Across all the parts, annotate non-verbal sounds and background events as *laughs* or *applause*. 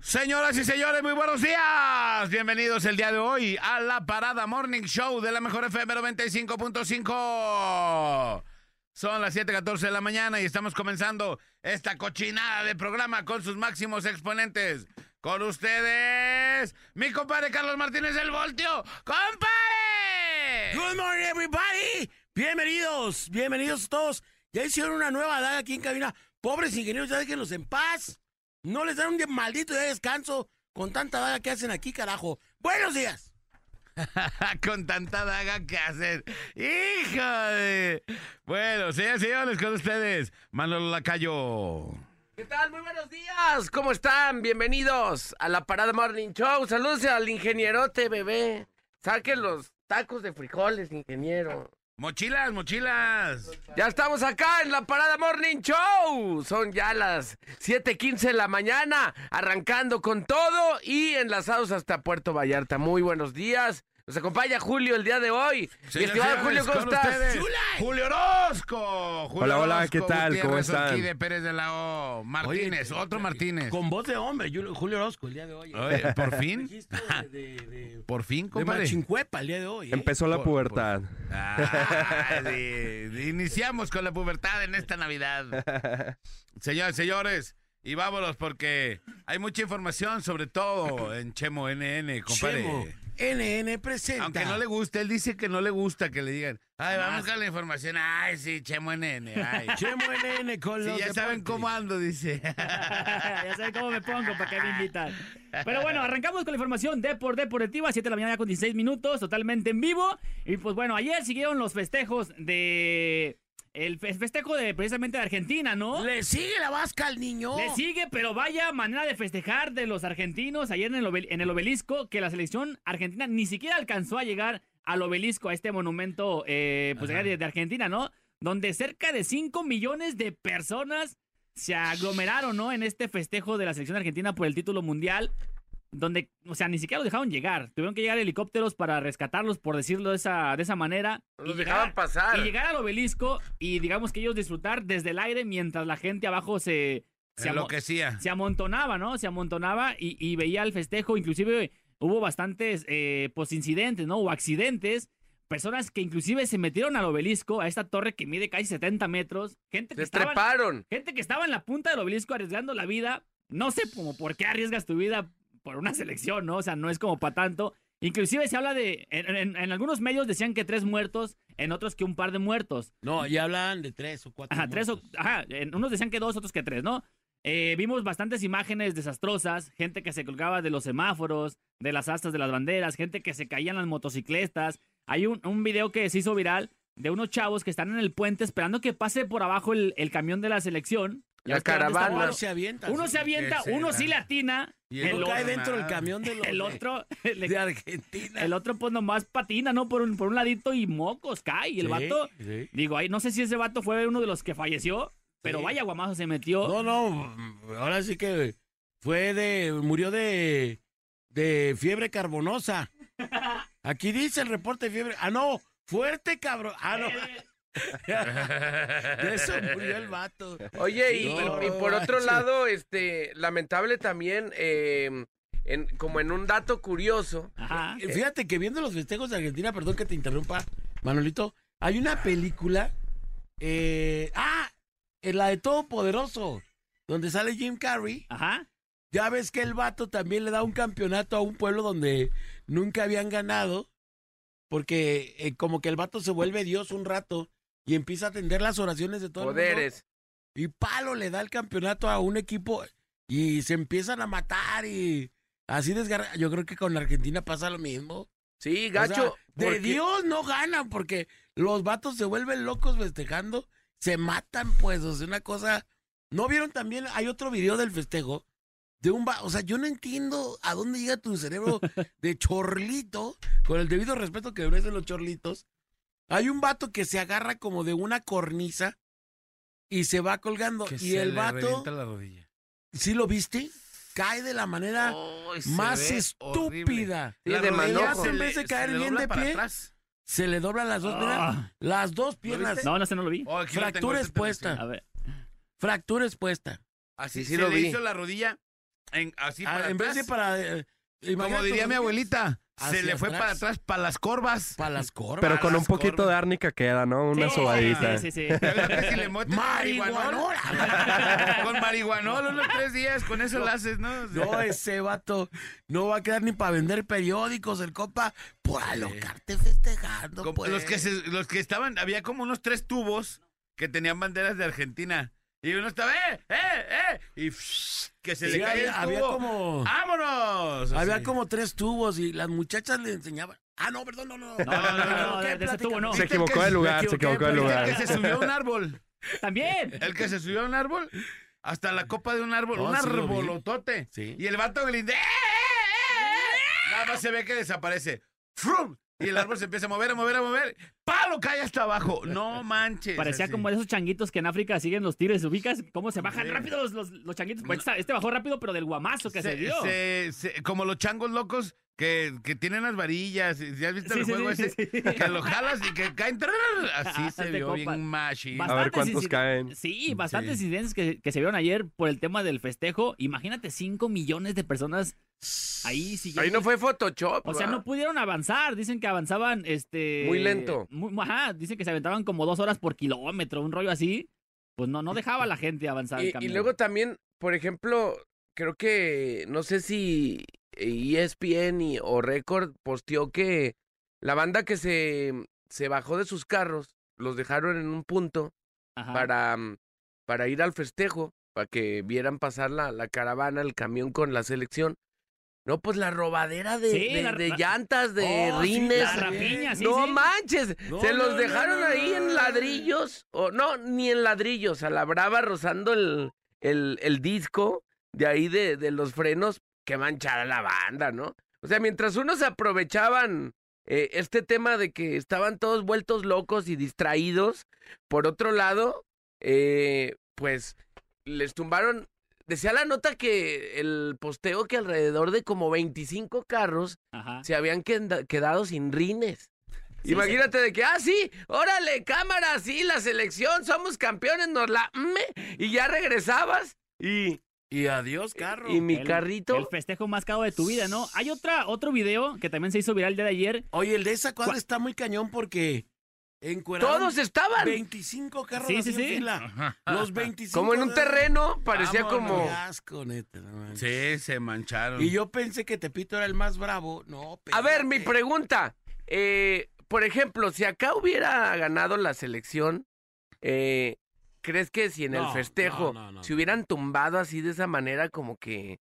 Señoras y señores, muy buenos días. Bienvenidos el día de hoy a la Parada Morning Show de la Mejor FM 95.5. Son las 7:14 de la mañana y estamos comenzando esta cochinada de programa con sus máximos exponentes. Con ustedes, mi compadre Carlos Martínez del Voltio. ¡Compadre! Good morning, everybody. Bienvenidos, bienvenidos todos. Ya hicieron una nueva daga aquí en cabina. Pobres ingenieros, ya déjenlos en paz. No les dan un día maldito de descanso con tanta daga que hacen aquí, carajo. Buenos días. *laughs* con tanta daga que hacen. ¡Hijo de... Bueno, señores, señores, con ustedes, Manolo Lacayo. ¿Qué tal? Muy buenos días. ¿Cómo están? Bienvenidos a la Parada Morning Show. Saludos al ingenierote, bebé. Saquen los tacos de frijoles, ingeniero. Mochilas, mochilas. Ya estamos acá en la Parada Morning Show. Son ya las 7:15 de la mañana, arrancando con todo y enlazados hasta Puerto Vallarta. Muy buenos días. Nos acompaña Julio el día de hoy. Señores, estimado Julio, ¿cómo estás? Julio Orozco. Julio Hola, hola, Orozco ¿qué tal? ¿Cómo están? De Pérez de la O. Martínez, Oye, otro Martínez. Con voz de hombre, Julio, Orozco el día de hoy. Oye, por *laughs* fin, de, de, de, por fin, de compadre. Machincuepa el día de hoy. ¿eh? Empezó la Por- pubertad. Ah, *laughs* sí, sí, iniciamos con la pubertad en esta Navidad. Señores, señores, y vámonos porque hay mucha información, sobre todo en Chemo NN, compadre. Chemo, NN presenta. Aunque no le guste, él dice que no le gusta que le digan, ay, vamos con la información, ay, sí, Chemo NN, ay. *laughs* Chemo NN con Sí, los ya saben cómo ando, dice. *laughs* ya saben cómo me pongo, para qué me invitan. Pero bueno, arrancamos con la información de por Deportiva, 7 de la mañana con 16 minutos, totalmente en vivo. Y pues bueno, ayer siguieron los festejos de... El fe- festejo de precisamente de Argentina, ¿no? Le sigue la vasca al niño. Le sigue, pero vaya manera de festejar de los argentinos ayer en el, obel- en el obelisco que la selección argentina ni siquiera alcanzó a llegar al obelisco, a este monumento eh, pues de, de Argentina, ¿no? Donde cerca de 5 millones de personas se aglomeraron, ¿no? En este festejo de la selección argentina por el título mundial. Donde, o sea, ni siquiera los dejaron llegar. Tuvieron que llegar helicópteros para rescatarlos, por decirlo de esa, de esa manera. Los llegar- dejaban pasar. y llegar al obelisco y digamos que ellos disfrutar desde el aire mientras la gente abajo se, se, Enloquecía. se amontonaba, ¿no? Se amontonaba y, y veía el festejo. Inclusive hubo bastantes eh, pues, incidentes, ¿no? O accidentes. Personas que inclusive se metieron al obelisco, a esta torre que mide casi 70 metros. Gente que, Se estaba, treparon. gente que estaba en la punta del obelisco arriesgando la vida. No sé como por qué arriesgas tu vida por una selección, ¿no? O sea, no es como para tanto. Inclusive se habla de, en, en- en algunos medios decían que tres muertos, en otros que un par de muertos. No, ya hablan de tres o cuatro. Ajá, tres o, ajá, en- unos decían que dos, otros que tres, ¿no? Eh, vimos bastantes imágenes desastrosas, gente que se colgaba de los semáforos, de las astas de las banderas, gente que se caía en las motocicletas. Hay un, un video que se hizo viral de unos chavos que están en el puente esperando que pase por abajo el, el camión de la selección. La caravana. Uno se avienta. Uno se avienta, uno sí le atina, Y el, otro cae dentro del camión de los el otro, *laughs* de Argentina. el otro pues nomás patina, ¿no? Por un, por un ladito y mocos cae. Y el Sí, vato, sí. digo, ahí no sé si ese vato fue uno de los que falleció, pero Sí. vaya guamazo se metió. No, no, ahora sí que fue de, murió de, de fiebre carbonosa. *laughs* Aquí dice el reporte de fiebre. Ah, no, fuerte cabrón. Ah, no. De eso murió el vato. Oye, y, No, y por otro lado, este, lamentable también, eh, en, como en un dato curioso, Ajá. Eh, Fíjate que viendo los festejos de Argentina, perdón que te interrumpa, Manolito, hay una película, eh, ah, en la de Todopoderoso, donde sale Jim Carrey. Ajá. Ya ves que el vato también le da un campeonato a un pueblo donde nunca habían ganado, porque eh, como que el vato se vuelve Dios un rato y empieza a atender las oraciones de todo el mundo. poderes. Y palo le da el campeonato a un equipo y se empiezan a matar y así desgarra. Yo creo que con Argentina pasa lo mismo. Sí, O sea, gacho. de porque- Dios no ganan porque los vatos se vuelven locos festejando, se matan pues, o sea, una cosa... ¿No vieron también? Hay otro video del festejo de un va, o sea, yo no entiendo a dónde llega tu cerebro *laughs* de chorlito, con el debido respeto que merecen los chorlitos. Hay un vato que se agarra como de una cornisa y se va colgando Que y se el le vato, la rodilla. ¿sí lo viste? Cae de la manera se más estúpida. La de manojo. se En le- vez de se caer le bien dobla de pie, atrás. Se le doblan las dos, mira, Ah. las dos piernas. No, no sé, no lo vi. Oh, Fractura expuesta. A ver. Fractura expuesta. Así Sí, sí se lo le vi. hizo la rodilla en, así Ah, para en vez de para. eh, Como diría mi abuelita, se le fue atrás. para atrás, para las corvas. Para las corvas. Pero con un poquito corvas. de árnica queda, ¿no? Una Sí, sobadita. Sí, sí, sí. *laughs* Si le *laughs* marihuanol, con marihuanol unos tres días, con eso lo haces, ¿no? O sea, No, ese vato no va a quedar ni para vender periódicos, el copa, por alocarte festejando. pues. los, que se- los que estaban, había como unos tres tubos que tenían banderas de Argentina. Y uno estaba, ¡eh, eh, eh! Y psh, que se Sí, le caía el había, como. ¡Vámonos! Había como tres tubos y las muchachas le enseñaban. Ah, no, perdón, no, no. No, no, no, de ese tubo no. Se ¿Viste el equivocó de lugar, me se equivocó de pero ¿Viste lugar. el que se subió a un árbol? También. El que se subió a un árbol. Hasta la copa de un árbol. Oh, un sí arbolotote. Sí. Y el vato glinde. ¡eh, eh, eh! Nada más se ve que desaparece. ¡Frum! Y el árbol se empieza a mover, a mover, a mover. ¡Palo! Cae hasta abajo. No manches. Parecía así. como de esos changuitos que en África siguen los tigres. ¿Ubicas cómo se bajan Sí. rápido los, los, los changuitos? Pues este bajó rápido, pero del guamazo que se, dio. se- se- como los changos locos que, que tienen las varillas. ¿Ya has visto Sí, el sí, juego sí, ese? sí. Que lo jalas y que caen. Así se Hazte vio compa. bien machine. Bast- A ver cuántos caen. Sí, bastantes Sí. incidentes que, que se vieron ayer por el tema del festejo. Imagínate 5 millones de personas ahí siguiendo. Ahí no fue Photoshop. O sea, ¿va? no pudieron avanzar. Dicen que avanzaban, este... Muy lento. muy- ajá, dicen que se aventaban como dos horas por kilómetro, un rollo así. Pues no, no dejaba a la gente avanzar el Y, y camión. luego también, por ejemplo, creo que, no sé si ESPN y- o Record posteó que la banda que se, se bajó de sus carros, los dejaron en un punto Ajá. para, mm, para ir al festejo, para que vieran pasar la, la caravana, el camión con la selección. No, pues la robadera de, Sí, de- la- de la- llantas, de Oh, sí, rines. La rapiña, sí, no manches, No, se los no, dejaron no, ahí en ladrillos, o no, ni en ladrillos, a la brava rozando el, el, el disco de ahí de, de los frenos, que manchara la banda, ¿no? O sea, mientras unos aprovechaban eh, este tema de que estaban todos vueltos locos y distraídos, por otro lado, eh, pues les tumbaron, decía la nota que el posteo que alrededor de como 25 carros Ajá. se habían queda- quedado sin rines. Sí, Imagínate de que, ah, sí, órale, cámara, sí, la selección, somos campeones, nos la... me", y ya regresabas y, Y adiós, carro. y mi El- carrito... El festejo más caro de tu vida, ¿no? Hay otra, otro video que también se hizo viral el día de ayer. Oye, el de esa cuadra está muy cañón porque Todos estaban 25 carros Sí, sí, en sí. fila. Los 25. como en un terreno, parecía Vámonos. como... Asco, neta, no. Sí, se mancharon. Y yo pensé que Tepito era el más bravo. No, A ver, mi pregunta, eh, por ejemplo, si acá hubiera ganado la selección, eh, ¿crees que si en el festejo no, no, no. se hubieran tumbado así de esa manera como que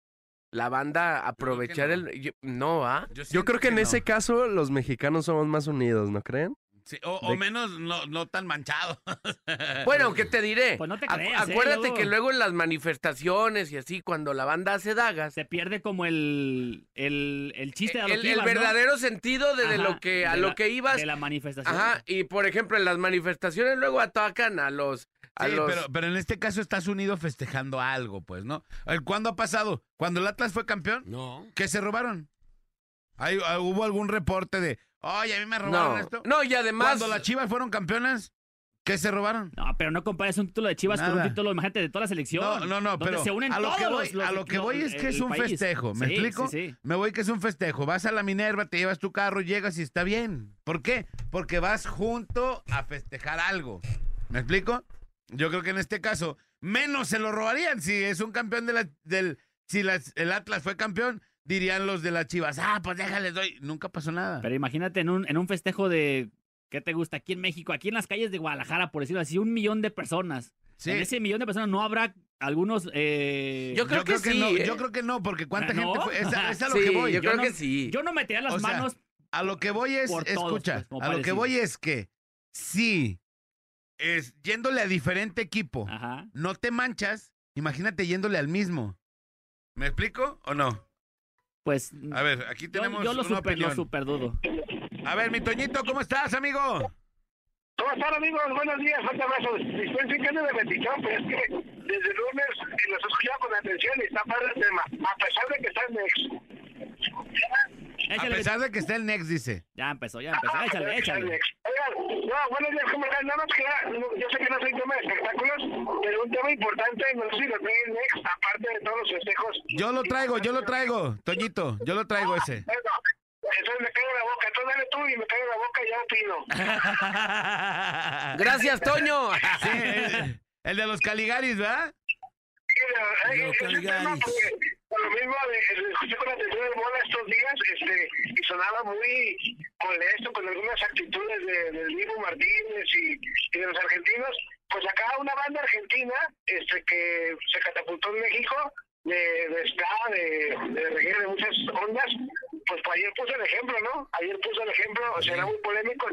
la banda aprovechar no. el... yo- no, ¿ah? Yo creo que en no. ese caso los mexicanos somos más unidos, ¿no creen? Sí, o, menos no, no tan manchado. *laughs* Bueno, ¿qué te diré? Pues no te Acu- creas, ¿eh? Acuérdate Luego- que luego en las manifestaciones y así, cuando la banda hace dagas, Se pierde como el, el, el chiste de a lo el, que el ibas, ¿no? verdadero sentido de, lo que a de lo la- que ibas. De la manifestación. Ajá, y por ejemplo, en las manifestaciones luego atacan a los a Sí, los pero, pero en este caso estás unido festejando algo, pues, ¿no? A ver, ¿Cuándo ha pasado? ¿Cuando el Atlas fue campeón? No. ¿Qué se robaron? ¿Hay, ah, ¿Hubo algún reporte de, oye, a mí me robaron no, esto? no, y además Cuando las Chivas fueron campeonas, ¿qué se robaron? No, pero no compares un título de Chivas con un título, imagínate, de toda la selección. No, no, no, donde pero se unen a lo todos que voy, los- los- a lo que los- voy es que es un país. festejo, ¿me Sí, explico? Sí, sí. Me voy que es un festejo. Vas a la Minerva, te llevas tu carro, llegas y está bien. ¿Por qué? Porque vas junto a festejar algo. ¿Me explico? Yo creo que en este caso, menos se lo robarían. Si es un campeón de la, del. Si las- el Atlas fue campeón, dirían los de las chivas, ah, pues déjales, doy. Nunca pasó nada. Pero imagínate en un, en un festejo de. ¿Qué te gusta? Aquí en México, aquí en las calles de Guadalajara, por decirlo así, un millón de personas. Sí. En ese millón de personas no habrá algunos. eh, Yo creo que sí, no, ¿eh? yo creo que no, porque cuánta ¿No? gente fue. Es, a- es a lo *laughs* sí, que voy. yo, Yo creo no- que sí. Yo no metería las O sea, manos. A lo que voy es, todos, escucha, pues, a lo que voy es que si es yéndole a diferente equipo, Ajá. no te manchas, imagínate yéndole al mismo. ¿Me explico o no? Pues. A ver, aquí tenemos yo lo, una super, lo opinión. super dudo. A ver, mi Toñito, ¿cómo estás, amigo? ¿Cómo están amigos? Buenos días, fuerte abrazo. Dispensen que ando de bendición, pero es que desde el lunes los he escuchado con atención y está padre el tema. A pesar de que está en ex. A pesar de que está el Next, dice. Ya empezó, ya empezó. Ah, Échale, échale. Oigan, No, buenos días, ¿cómo están? Nada más que ya, yo sé que no soy tema de espectáculos, pero un tema importante, no sé si lo traen next, aparte de todos los festejos. Yo lo traigo, yo lo traigo, Toñito, yo lo traigo ese. Bueno, entonces me en la boca, entonces dale tú y me en la boca y ya opino. *laughs* Gracias, Toño. Sí, el, el de los Caligaris, ¿verdad? Sí, eh, ese tema, porque por lo mismo, eh, lo escuché con atención el bola estos días, este, y sonaba muy molesto con algunas actitudes de, del Dibu Martínez y, y de los argentinos. Pues acá una banda argentina este, que se catapultó en México de, de ska, de, de reggae, de muchas ondas, pues, pues ayer puso el ejemplo, ¿no? Ayer puso el ejemplo, será muy polémico,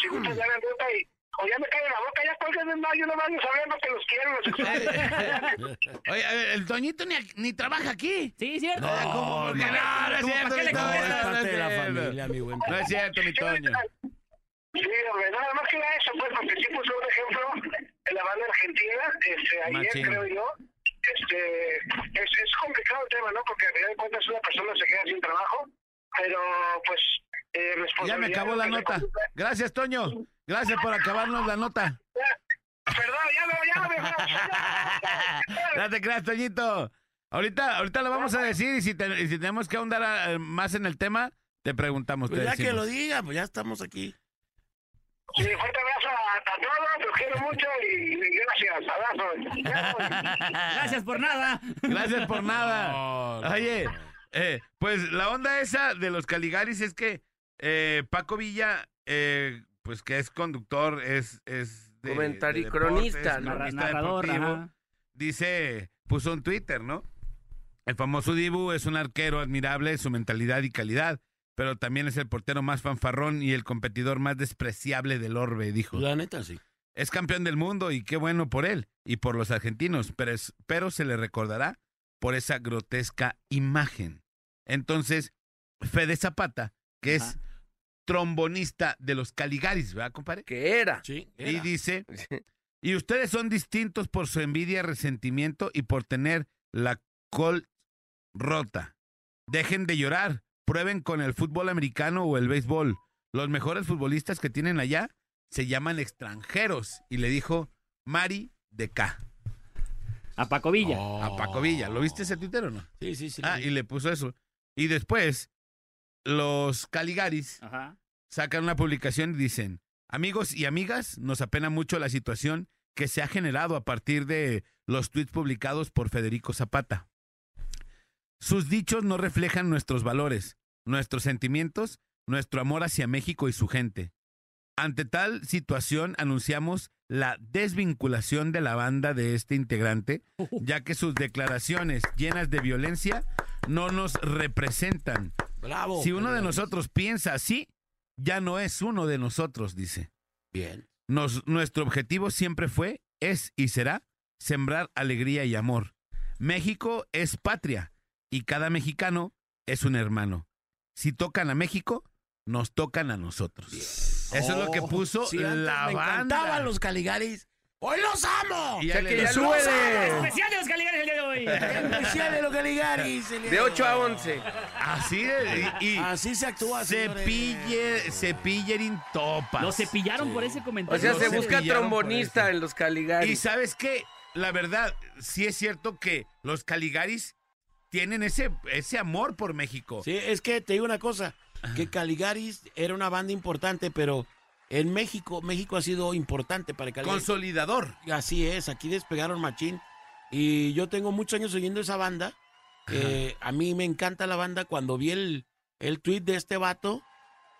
si gustas dar la nota y o ya me cae la boca, ya cuelguen en mayo, no vayas sabiendo que los quiero, los *laughs* extraño. Oye, a ver, el Toñito ni, ni trabaja aquí. Sí, cierto. ¿cómo? Porque no, no es ¿Cómo cierto, para qué le No, es no parte de la cierto. familia, mi buen. No es cierto, mi Toño. Sí, hombre, nada más que era eso, pues, porque sí puso un ejemplo en la banda argentina, este, ayer Machín. creo yo. Este, es, es complicado el tema, ¿no? Porque al final de cuentas una persona se queda sin trabajo, pero pues, eh, Ya me acabó la nota. Gracias, Toño. Gracias por acabarnos la nota. Perdón, ya no, ya no me No te creas, Toñito. Ahorita, ahorita lo vamos a decir y si, te- y si tenemos que ahondar eh, más en el tema, te preguntamos. Pues te ya que lo diga, pues ya estamos aquí. Sí, fuerte abrazo a, a todos, los quiero mucho y, y gracias, abrazo. Gracias por nada. Gracias por nada. No, no, Oye, eh, pues la onda esa de los Caligaris es que eh, Paco Villa, eh, pues que es conductor, es... es de, Comentario- de cronista, deportes, ¿no? Cronista narrador, deportivo. ajá. dice, puso en Twitter, ¿no? El famoso Dibu es un arquero admirable, su mentalidad y calidad, pero también es el portero más fanfarrón y el competidor más despreciable del orbe, dijo. La neta, sí. Es campeón del mundo y qué bueno por él y por los argentinos, pero, es- pero se le recordará por esa grotesca imagen. Entonces, Fede Zapata, que es. Trombonista de los Caligaris, ¿verdad, compadre? ¿Qué era? Sí. Y era. dice, y ustedes son distintos por su envidia, resentimiento y por tener la col rota. Dejen de llorar, prueben con el fútbol americano o el béisbol. Los mejores futbolistas que tienen allá se llaman extranjeros. Y le dijo Mari de K A Paco Villa. Oh. a Paco Villa. ¿Lo viste ese Twitter o no? Sí, sí, sí. Ah, y le puso eso. Y después, los Caligaris Ajá. sacan una publicación y dicen, amigos y amigas, nos apena mucho la situación que se ha generado a partir de los tweets publicados por Federico Zapata. Sus dichos no reflejan nuestros valores, nuestros sentimientos, nuestro amor hacia México y su gente. Ante tal situación anunciamos la desvinculación de la banda de este integrante, *laughs* ya que sus declaraciones llenas de violencia no nos representan. Bravo. Si uno de nosotros piensa así, ya no es uno de nosotros, dice. Bien. Nos- nuestro objetivo siempre fue, es y será sembrar alegría y amor. México es patria y cada mexicano es un hermano. Si tocan a México, nos tocan a nosotros. Eso es lo que Oh, puso sí, la me banda. encantaban los Caligaris. ¡Hoy los amo! Y O sea ahí que ya ¡Los sube de, Especial de los Caligaris el día de hoy. *laughs* Especial de los Caligaris. de de 8 a hoy. 11. Así de, y, y Así se actúa, cepille, cepillerin topas. Lo cepillaron Sí. por ese comentario. O sea, se busca trombonista en los Y Caligaris. sabes qué, la verdad, sí es cierto que los Caligaris tienen ese, ese amor por México. Sí, es que te digo una cosa, que Caligaris era una banda importante, pero en México, México ha sido importante para Caligaris. Consolidador. Así es, aquí despegaron Machín. Y yo tengo muchos años oyendo esa banda. que a mí me encanta la banda. Cuando vi el, el tweet de este vato,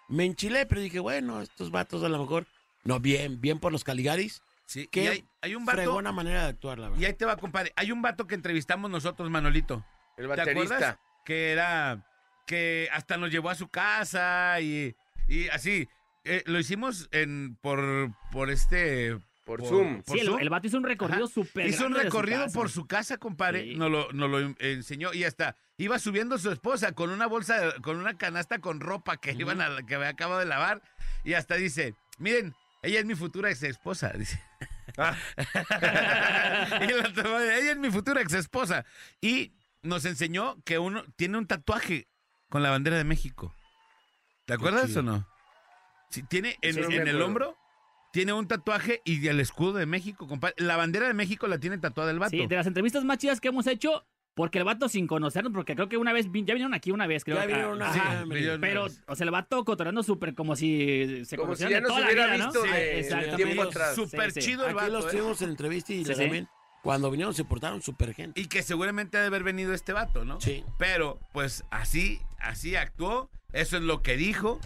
me enchilé, pero dije, bueno, estos vatos a lo mejor. No, bien, bien por los Caligaris. Sí, Qué y hay, hay un vato. Fregona manera de actuar, la verdad. Y ahí te va, compadre. Hay un vato que entrevistamos nosotros, Manolito. El ¿Te acuerdas? baterista. Que era. Que hasta nos llevó a su casa y, y así. Eh, lo hicimos en por, por este. Por Zoom. por Sí, el, Zoom. el vato hizo un recorrido súper Hizo un su recorrido por su casa, compadre. Sí. Nos, lo, nos lo en- enseñó y hasta iba subiendo su esposa con una bolsa, con una canasta con ropa que iban a, que había acabado de lavar y hasta dice, miren, ella es mi futura ex esposa, dice. *laughs* y la tomó, ella es mi futura ex esposa y nos enseñó que uno tiene un tatuaje con la bandera de México. ¿Te acuerdas o no? Sí, tiene en, Sí, no me en el hombro tiene un tatuaje y el escudo de México, compadre. La bandera de México la tiene tatuada el vato. Sí, de las entrevistas más chidas que hemos hecho, porque el vato sin conocernos, porque creo que una vez, ya vinieron aquí una vez, creo. Ya ah, vinieron una ajá. vez, vinieron una Pero, vez. o sea, el vato cotorreando súper como si se Como si conocieran ya de toda la hubiera vida, ¿no? visto Sí, de exactamente. tiempo atrás. Súper Sí, sí. chido el Aquí los vato. ¿eh? tuvimos en entrevista y Sí, sí. también cuando vinieron se portaron súper gente. Y que seguramente ha de haber venido este vato, ¿no? Sí. Pero, pues así, así actuó. Eso es lo que dijo.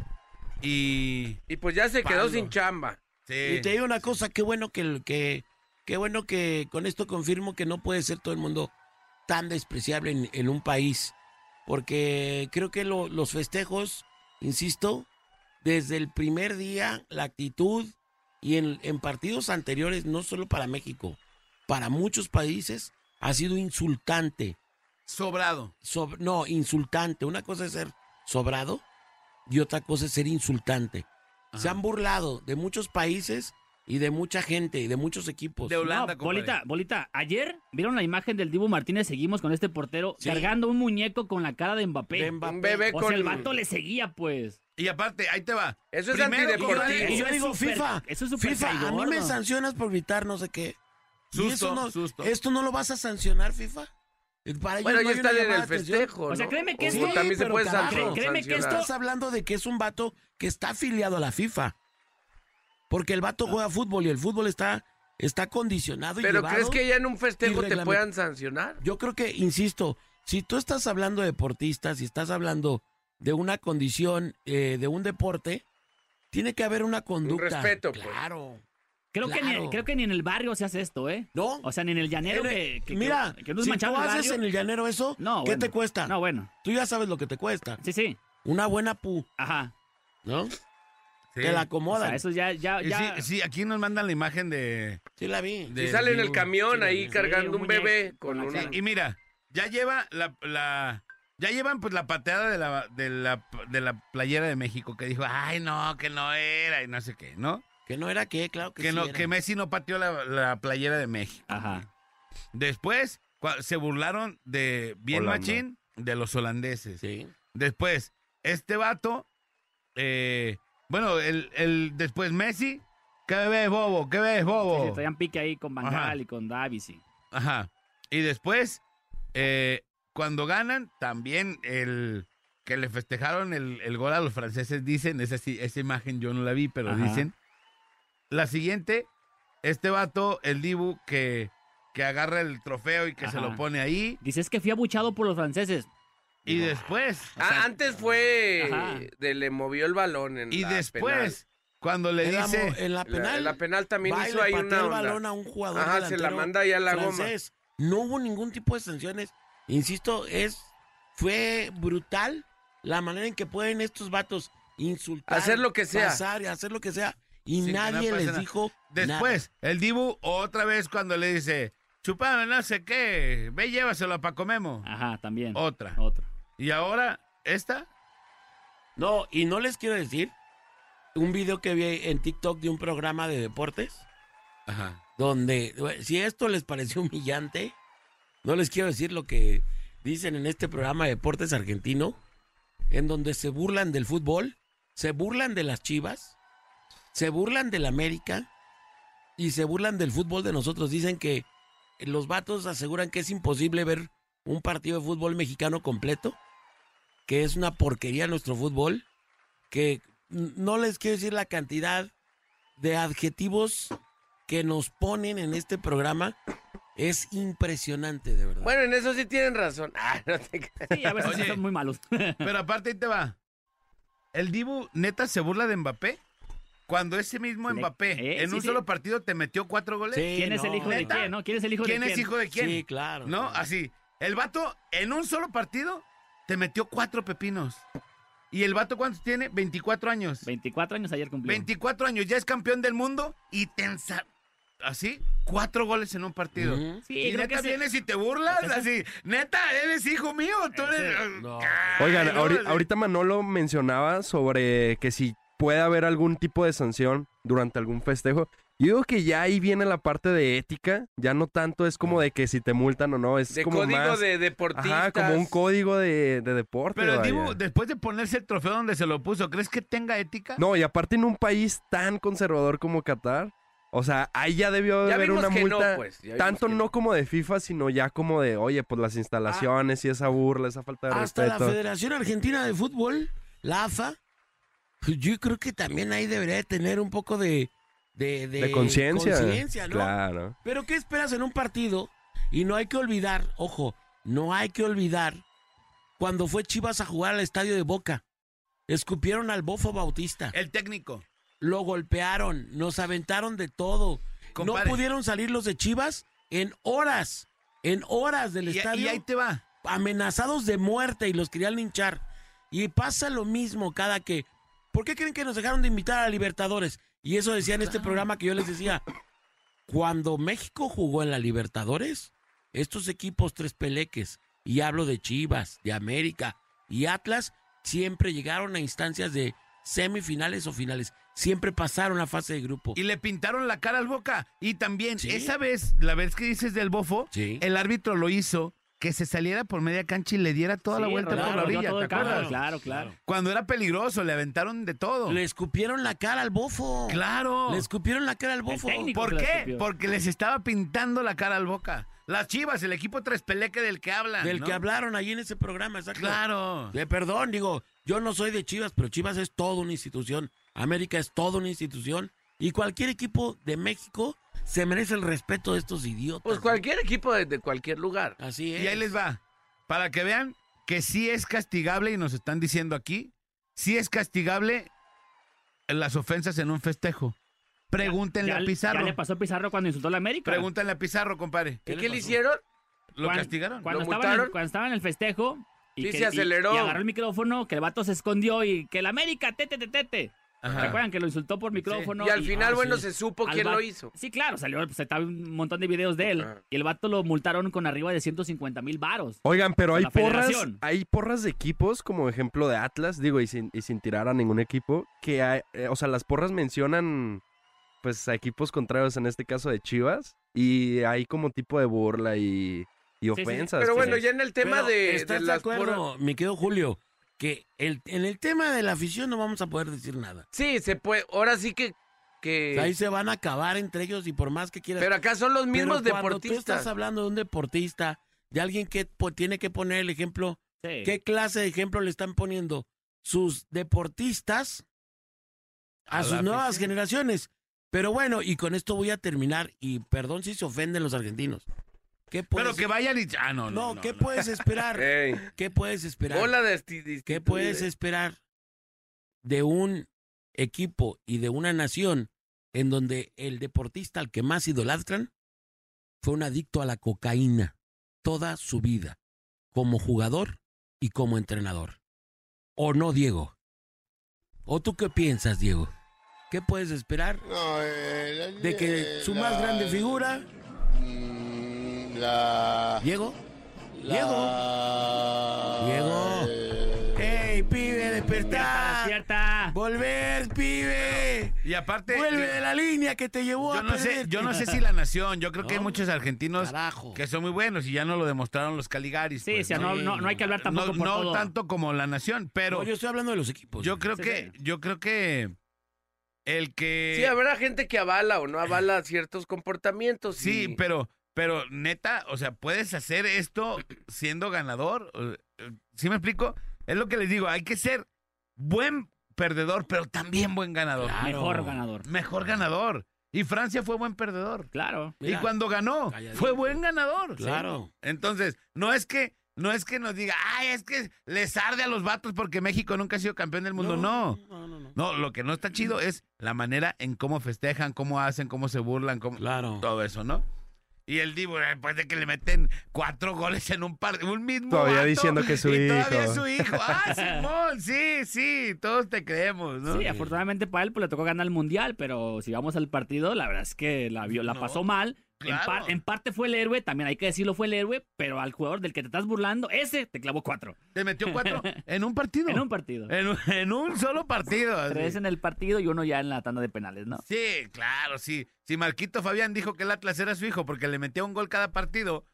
Y. Y pues ya se quedó Palo. sin chamba. Sí. Y te digo una cosa, qué bueno que, el- que qué bueno que con esto confirmo que no puede ser todo el mundo tan despreciable en, en un país. Porque creo que lo- los festejos, insisto, desde el primer día, la actitud y en, en partidos anteriores, no solo para México, para muchos países, ha sido insultante. Sobrado. Sob- no, insultante. Una cosa es ser sobrado y otra cosa es ser insultante. Se han burlado de muchos países y de mucha gente y de muchos equipos. De Holanda, No, bolita, bolita, ayer vieron la imagen del Dibu Martínez, seguimos con este portero Sí. cargando un muñeco con la cara de Mbappé. De Mbappé. Un bebé O con... sea, el vato le seguía, pues. Y aparte, ahí te va. Eso es Primero, antideportivo. Y yo digo, FIFA, eso es FIFA, a mí me sancionas por gritar no sé qué. Y Susto, eso no- susto. ¿Esto no lo vas a sancionar, FIFA? Para ellos Bueno, no ya están en el festejo, O sea, ¿no? créeme que esto- también se pero puede carajo, san- créeme que esto-. Estás hablando de que es un vato que está afiliado a la FIFA. Porque el vato juega fútbol y el fútbol está, está condicionado y Pero llevado. ¿crees que ya en un festejo te puedan sancionar? Yo creo que, insisto, si tú estás hablando de deportistas, si estás hablando de una condición, eh, de un deporte, tiene que haber una conducta. respeto, pues. Claro. Creo, que ni, creo que ni en el barrio se hace esto, ¿eh? ¿No? O sea, ni en el llanero En el- que, que- Mira, que, que no es si tú haces barrio. en el llanero eso, No, ¿qué bueno. te cuesta? No, bueno. Tú ya sabes lo que te cuesta. Sí, sí. Una buena pu, Ajá. ¿no? Sí. Te la O sea, eso ya, ya, ya. sí, sí, aquí nos mandan la imagen de. Sí la vi. de- Y sale en el camión sí, ahí sí, cargando un un bebé con una... Y mira, ya lleva la, la- ya llevan pues la pateada de la, de la de la playera de México que dijo, ay no, que no era y no sé qué, ¿no? Que no era que, claro que, Que sí no, era. que Messi no pateó la, la playera de México. Ajá. Después se burlaron de bien Holanda. machín de los holandeses. Sí. Después, este vato, eh, bueno, el, el después Messi, ¿qué ves, bobo? ¿Qué ves, bobo? sí, traían pique ahí con. Bangal y con Davis. Sí. Ajá. Y después, eh, cuando ganan, también el que le festejaron el, el gol a los franceses, dicen, esa, sí- esa imagen yo no la vi, pero Ajá. dicen. La siguiente, este vato, el Dibu, que, que agarra el trofeo y que se lo pone ahí. Dice, es que fui abuchado por los franceses. Y después, Ah, antes fue Ajá. de le movió el balón en y la después, cuando le En la dice... en la penal. La, la penal también y hizo le ahí una el onda. balón a un jugador Ajá, se la delantero manda ahí a la goma. No hubo ningún tipo de sanciones. Insisto, es fue brutal la manera en que pueden estos vatos insultar, Hacer lo que sea. pasar y hacer lo que sea y no nadie les nada. dijo Después, el Dibu otra vez cuando le dice, chupame no sé qué, ve llévaselo a Paco Memo. Ajá, también. Otra. Otro. Y ahora, esta. No, y no les quiero decir un video que vi en TikTok de un programa de deportes Ajá. donde si esto les pareció humillante, no les quiero decir lo que dicen en este programa de deportes argentino, en donde se burlan del fútbol, se burlan de las Chivas, se burlan del América y se burlan del fútbol de nosotros. Dicen que los vatos aseguran que es imposible ver un partido de fútbol mexicano completo, que es una porquería nuestro fútbol, que no les quiero decir la cantidad de adjetivos que nos ponen en este programa es impresionante, de verdad. Bueno, en eso sí tienen razón. *laughs* Ah, no te creas. Sí, a veces Oye. son muy malos. Pero aparte ahí te va. El Dibu neta se burla de Mbappé. Cuando ese mismo Le- Mbappé eh, en sí, un sí. solo partido te metió cuatro goles. Sí, ¿Quién es no, el hijo de quién, no? ¿Quién es el hijo ¿Quién de es quién? hijo de quién? Sí, claro. ¿No? claro. Así. El vato en un solo partido te metió cuatro pepinos. ¿Y el vato cuántos tiene? 24 años. 24 años ayer cumplió. 24 años, ya es campeón del mundo y te ensa- Así, cuatro goles en un partido. Ujú. Sí, y neta vienes y te burlas, así. Neta, eres hijo mío. Tú eres... No. Ay, Oigan, ahorita Manolo mencionaba sobre que si puede haber algún tipo de sanción durante algún festejo. Yo digo que ya ahí viene la parte de ética, ya no tanto es como de que si te multan o no, es De como código más... de deportistas. Ajá, como un código de, de deporte. Pero. Dibu, después de ponerse el trofeo donde se lo puso, ¿crees que tenga ética? No, y aparte en un país tan conservador como Qatar, o sea, ahí ya debió Ya haber una no, multa, pues, tanto no como de FIFA, sino ya como de, oye, pues las instalaciones y esa burla, esa falta de Hasta la respeto. Federación Argentina de Fútbol, la AFA, pues yo creo que también ahí debería de tener un poco de... De, de conciencia. conciencia, ¿no? Claro. Pero ¿qué esperas en un partido? Y no hay que olvidar, ojo, no hay que olvidar cuando fue Chivas a jugar al estadio de Boca. Escupieron al Bofo Bautista. El técnico. Lo golpearon, nos aventaron de todo. Compadre. No pudieron salir los de Chivas en horas, en horas del Y, estadio y ahí te va. amenazados de muerte y los querían linchar. Y pasa lo mismo cada que... ¿Por qué creen que nos dejaron de invitar a Libertadores? Y eso decía en este programa que yo les decía. Cuando México jugó en la Libertadores, estos equipos tres peleques, y hablo de Chivas, de América y Atlas, siempre llegaron a instancias de semifinales o finales. Siempre pasaron la fase de grupo. Y le pintaron la cara al Boca. Y también, Sí. esa vez, la vez que dices del bofo, Sí. el árbitro lo hizo que se saliera por media cancha y le diera toda la vuelta por la orilla, ¿te acuerdas? Claro, claro. Cuando era peligroso, le aventaron de todo. Le escupieron la cara al bofo. Claro. Le escupieron la cara al bofo. ¿Por qué? Porque les estaba pintando la cara al Boca. Las Chivas, el equipo tres peleque del que hablan. Del ¿no? que hablaron ahí en ese programa, exacto. Claro. De perdón, digo, yo no soy de Chivas, pero Chivas es toda una institución. América es toda una institución. Y cualquier equipo de México se merece el respeto de estos idiotas. Pues cualquier equipo de, de cualquier lugar. Así es. Y ahí les va. Para que vean que sí es castigable, y nos están diciendo aquí, sí es castigable las ofensas en un festejo. Pregúntenle Ya- a Pizarro. Ya le pasó a Pizarro cuando insultó a la América. Pregúntenle a Pizarro, compadre. ¿Qué, le qué le pasó? hicieron? ¿Lo castigaron? Cuando, ¿Lo estaba en el, multaron? cuando estaba en el festejo. Y Sí, que, se aceleró. Y, y agarró el micrófono, que el vato se escondió y que el América, tete, tete, tete. Ajá. ¿Se acuerdan que lo insultó por micrófono? y al final, ah, bueno, sí. se supo al quién va- lo hizo. Sí, claro, salió, pues, un montón de videos de él. Y el vato lo multaron con arriba de 150 mil varos. Oigan, pero hay porras, federación. hay porras de equipos, como ejemplo de Atlas, digo, y sin, y sin tirar a ningún equipo, que hay, eh, o sea, las porras mencionan, pues, a equipos contrarios, en este caso de Chivas, y hay como tipo de burla y, y sí. ofensas. Pero bueno, ya en el tema Pero, de, ¿Estás de de, las acuerdo, porras- mi querido Julio? Que el, en el tema de la afición no vamos a poder decir nada. Sí, se puede. Ahora sí que. que... Ahí se van a acabar entre ellos y por más que quieras. Pero acá son los Pero mismos cuando tú estás hablando de un deportista, de alguien que tiene que poner el ejemplo Sí. ¿Qué clase de ejemplo le están poniendo sus deportistas a, A sus nuevas afición. generaciones? Pero bueno, y con esto voy a terminar, y perdón si se ofenden los argentinos. ¿Qué puedes, Pero que vayan y... Ah, no, no, no, no, ¿qué no. puedes esperar? *laughs* Ey, ¿Qué puedes esperar? bola de ¿Qué puedes esperar de un equipo y de una nación en donde el deportista al que más idolatran fue un adicto a la cocaína toda su vida, como jugador y como entrenador? ¿O no, Diego? ¿O tú qué piensas, Diego? ¿Qué puedes esperar No, eh, la- de que su más grande figura, La. Diego? la- Diego. eh, ¡Ey, pibe, despertar! cierta. ¡Volver, pibe! Y aparte... Vuelve de la línea que te llevó Yo a no, sé, yo no sé si la nación, yo creo que hay muchos argentinos Carajo. que son muy buenos y ya no lo demostraron los Caligaris. Sí, pues, o sea, ¿no? no, no, no hay que hablar tampoco no, por no todo. tanto como la nación, pero No, yo estoy hablando de los equipos. yo creo que, yo creo que el que Sí, habrá gente que avala o no avala ciertos comportamientos. Sí, y- pero, pero neta, o sea, puedes hacer esto siendo ganador. Eh, ¿Sí me explico? Es lo que les digo, hay que ser buen perdedor, pero también buen ganador. Claro. Mejor ganador. Mejor ganador. Y Francia fue buen perdedor. Claro. Mira, y cuando ganó, calladito. fue buen ganador. Claro. Entonces, no es que no es que nos diga, ay, es que les arde a los vatos porque México nunca ha sido campeón del mundo. No. No, no, no. No, lo que no está chido es la manera en cómo festejan, cómo hacen, cómo se burlan, cómo Claro. todo eso, ¿no? Y el Divo, después de que le meten cuatro goles en un par, un mismo Todavía vato, diciendo que es su y todavía hijo. es su hijo. Ah, Simón, sí, sí, todos te creemos, ¿no? Sí, afortunadamente para él pues, le tocó ganar el mundial, pero si vamos al partido, la verdad es que la, vio, la No. pasó mal En, Claro. par- en parte fue el héroe, también hay que decirlo fue el héroe, pero al jugador del que te estás burlando, ese te clavó cuatro. Te metió cuatro *laughs* en un partido. En un partido. En un, en un solo partido. así. Tres en el partido y uno ya en la tanda de penales, ¿no? Sí, claro, sí. Si Marquito Fabián dijo que el Atlas era su hijo porque le metía un gol cada partido,